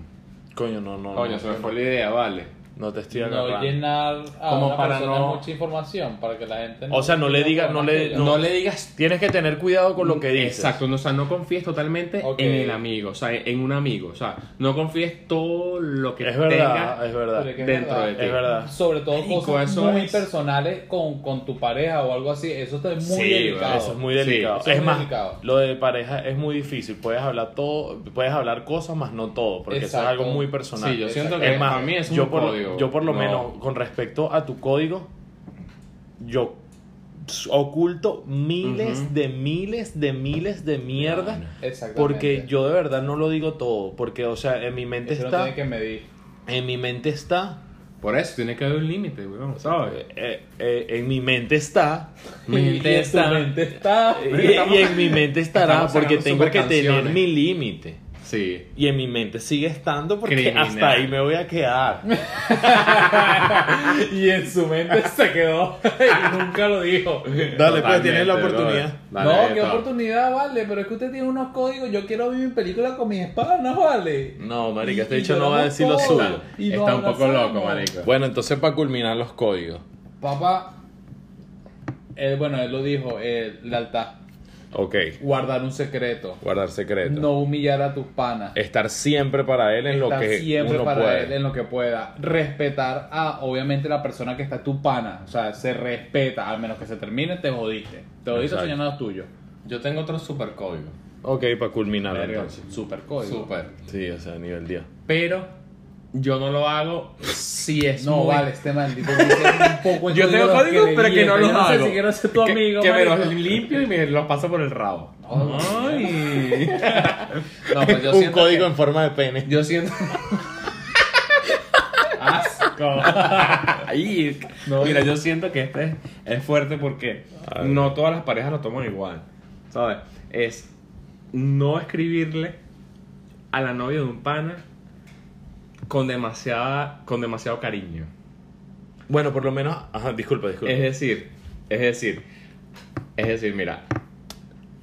Coño, no, no. Coño, no, se me fue la idea, vale. No te estoy no agarrando. llenar a Como una para persona no- mucha información para que la gente O sea, no le diga- no le- No, le digas Tienes que tener cuidado con lo que dices. Exacto, no, o sea, no confíes totalmente en el amigo, o sea, en un amigo, o sea, no confíes todo lo que Es verdad, tenga es verdad. Pero es es dentro verdad. de ti. Es verdad. Sobre todo Marico, cosas eso muy es- personales con, con tu pareja o algo así. Eso está muy Sí, delicado. Eso es muy Sí, delicado. eso es es muy más, delicado. lo de pareja es muy difícil. Puedes hablar todo, puedes hablar cosas, más no todo, porque eso es algo muy personal. Sí, yo siento Exacto. que es más, para mí es un yo por, código. yo por lo no- menos, con respecto a tu código, yo oculto miles de miles de miles de mierda. Exactamente. Porque yo de verdad no lo digo todo. Porque, o sea, en mi mente Eso no está. tiene que medir. En mi mente está. Por eso tiene que haber un límite, weón, ¿sabes? Eh, eh, en mi mente está. Mi mente está- mente está. Y, y en mi mente estará porque tengo que tener mi límite. Sí. Y en mi mente sigue estando porque Criminal. hasta ahí me voy a quedar. y en su mente se quedó y nunca lo dijo. Dale, pues tienes la oportunidad. Dale, no, qué todo. oportunidad, vale, pero es que usted tiene unos códigos. Yo quiero ver mi película con mis espadas, vale. No, marica, este dicho no va a decir lo suyo. Y Está un poco loco, marico. Bueno, entonces para culminar los códigos. Papá, él, bueno, él lo dijo, eh, lealtad, Ok, guardar un secreto, guardar secreto. no humillar a tus panas. Estar siempre para él en lo estar que siempre uno para puede. él en lo que pueda. Respetar a, obviamente, la persona que está tu pana. O sea, se respeta, al menos que se termine, te jodiste. Te jodiste, soñando los tuyos. Yo tengo otro super código. Ok, para culminar Verga, entonces. super código. Super. Sí, o sea, nivel 10. Pero yo no lo hago si es No, muy- vale, este maldito un poco Yo tengo código códigos, pero que no los Yo no sé hago. si quiero ser tu Que- amigo, Que, me los limpio y me los paso por el rabo. Ay. No, pues yo Un siento código que- en forma de pene. Yo siento. Asco. Ahí. No. Mira, yo siento que este es, fuerte porque no todas las parejas lo toman igual. ¿Sabes? Es no escribirle a la novia de un pana con demasiada con demasiado cariño. Bueno, por lo menos. Ajá, disculpa, disculpa. Es decir, es decir, es decir, mira.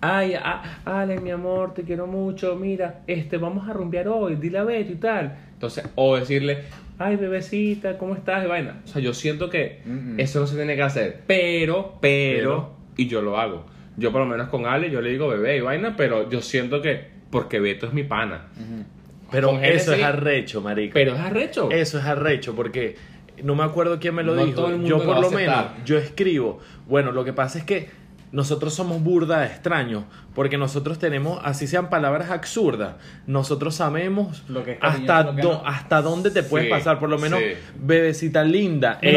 Ay, a- Ale, mi amor, te quiero mucho. Mira, este, vamos a rumbear hoy, dile a Betty y tal. Entonces, o decirle, ay, bebecita, ¿cómo estás? Y vaina. O sea, yo siento que eso no se tiene que hacer. Pero, pero, y yo lo hago. Yo, por lo menos con Ale, yo le digo bebé y vaina, pero yo siento que, porque Beto es mi pana. Genesis- eso es arrecho, marico. Pero es arrecho. Eso es arrecho, porque no me acuerdo quién me lo No dijo. Yo por lo menos, yo escribo. Bueno, lo que pasa es que nosotros somos burda extraños, porque nosotros tenemos, así sean palabras absurdas, nosotros sabemos Lo que hasta, lo que no. hasta dónde te puedes Sí, pasar, por lo menos sí. bebecita linda. No, Ey,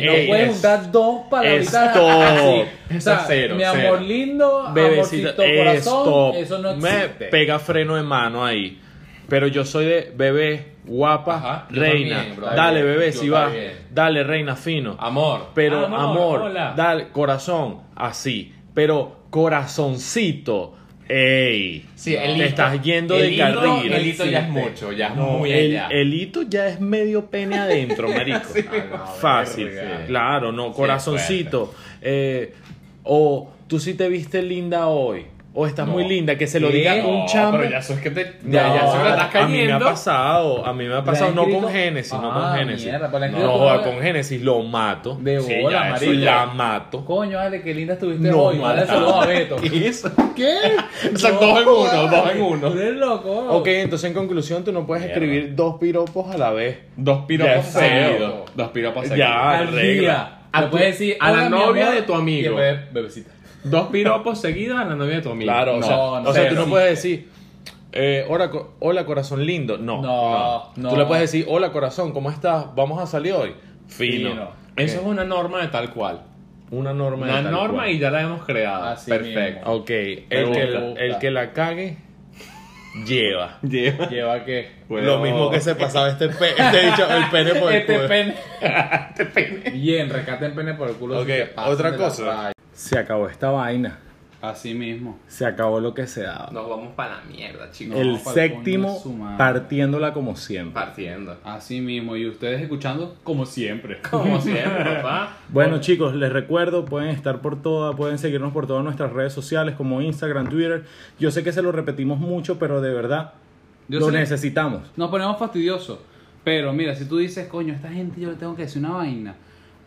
ey, no ey, puedes es- juntar dos palabritas Stop. así. O sea, cero, mi amor cero. lindo, Bebecita, amorcito corazón, stop. eso no Me existe. pega freno de mano ahí. Pero yo soy de bebé, guapa, Ajá, reina. también, bro. dale, bien, bebé, yo si va. Dale, reina, fino. Amor. Pero amor, hola. dale, corazón, así. Pero corazoncito, ey. Sí, el te hito- estás yendo el de hito- carril. El hito ya es mucho, ya es No, muy el, allá. el hito ya es medio pene adentro, marico. Ah, Fácil, claro, no, corazoncito. Eh, o tú sí te viste linda hoy. O estás No. muy linda, que se lo ¿Qué? diga No, un chamo. pero ya eso es que te. No, Ya, ya eso estás a mí me ha cayendo. pasado, a mí me ha pasado, no con Génesis, no Ah, con Génesis. mierda, pues no, joda, con Génesis lo mato. De Sí, bola, ya, eso marico. la mato. Coño, Ale, qué linda estuviste No, hoy. Dale mata. saludos a Beto. ¿Qué? ¿Qué? Son dos en uno, dos en uno. Tú eres loco. Ok, entonces en conclusión tú no puedes Mierda. escribir dos piropos a la vez. Dos piropos seguidos. Dos piropos seguidos. Ya. Regla. puedes decir a la "Hola, mi novia amor", de tu amigo. bebecita. Dos piropos seguidos a la novia de tu amigo. Claro, o No, sea, no, o sea, tú no puedes decir, eh, hola, co- hola corazón lindo. No, No, no. Tú le puedes decir, hola corazón, ¿cómo estás? Vamos a salir hoy. Fino. Fino. Eso es una norma de tal cual. Una norma. de Una norma cual. y ya la hemos creado. Así Perfecto. Ok, el que, la, el que la cague, lleva. Lleva. Lleva que. Lo mismo que se pasaba este, pe este dicho, el pene por el Este culo. pene. Bien, recaten pene por el culo. Ok, si te pasan otra de la cosa. raya. Se acabó esta vaina. Así mismo. Se acabó lo que se daba. Nos vamos para la mierda, chicos. El pa'l coño séptimo de su madre. partiéndola como siempre. Partiendo. Así mismo. Y ustedes escuchando como siempre. Como siempre, papá. Bueno chicos, les recuerdo, pueden estar por todas, pueden seguirnos por todas nuestras redes sociales como Instagram, Twitter. Yo sé que se lo repetimos mucho, pero de verdad Yo lo sé- necesitamos. Nos ponemos fastidiosos. Pero mira, si tú dices, coño, esta gente yo le tengo que decir una vaina,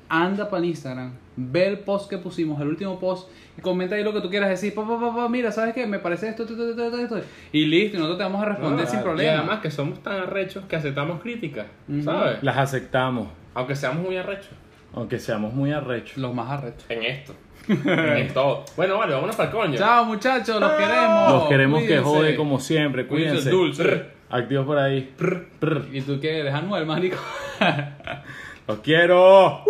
anda para el Instagram, ve el post que pusimos, el último post, y comenta ahí lo que tú quieras decir. Pa, pa, pa, pa, mira, ¿sabes qué? Me parece esto, esto, esto, esto, esto. Y listo, y nosotros te vamos a responder Ah, sin Y problema. además que somos tan arrechos que aceptamos críticas. ¿sabes? Las aceptamos, Aunque seamos muy arrechos. aunque seamos muy arrechos. Los más arrechos. En esto. en todo. Bueno, vale, vámonos para el coño. Chao, muchachos, los queremos. Los queremos que jode como siempre, Cuídense, cuídense. dulce. Activos por ahí. Prr. ¿Y tú qué eres, Anuel, marico? Los quiero.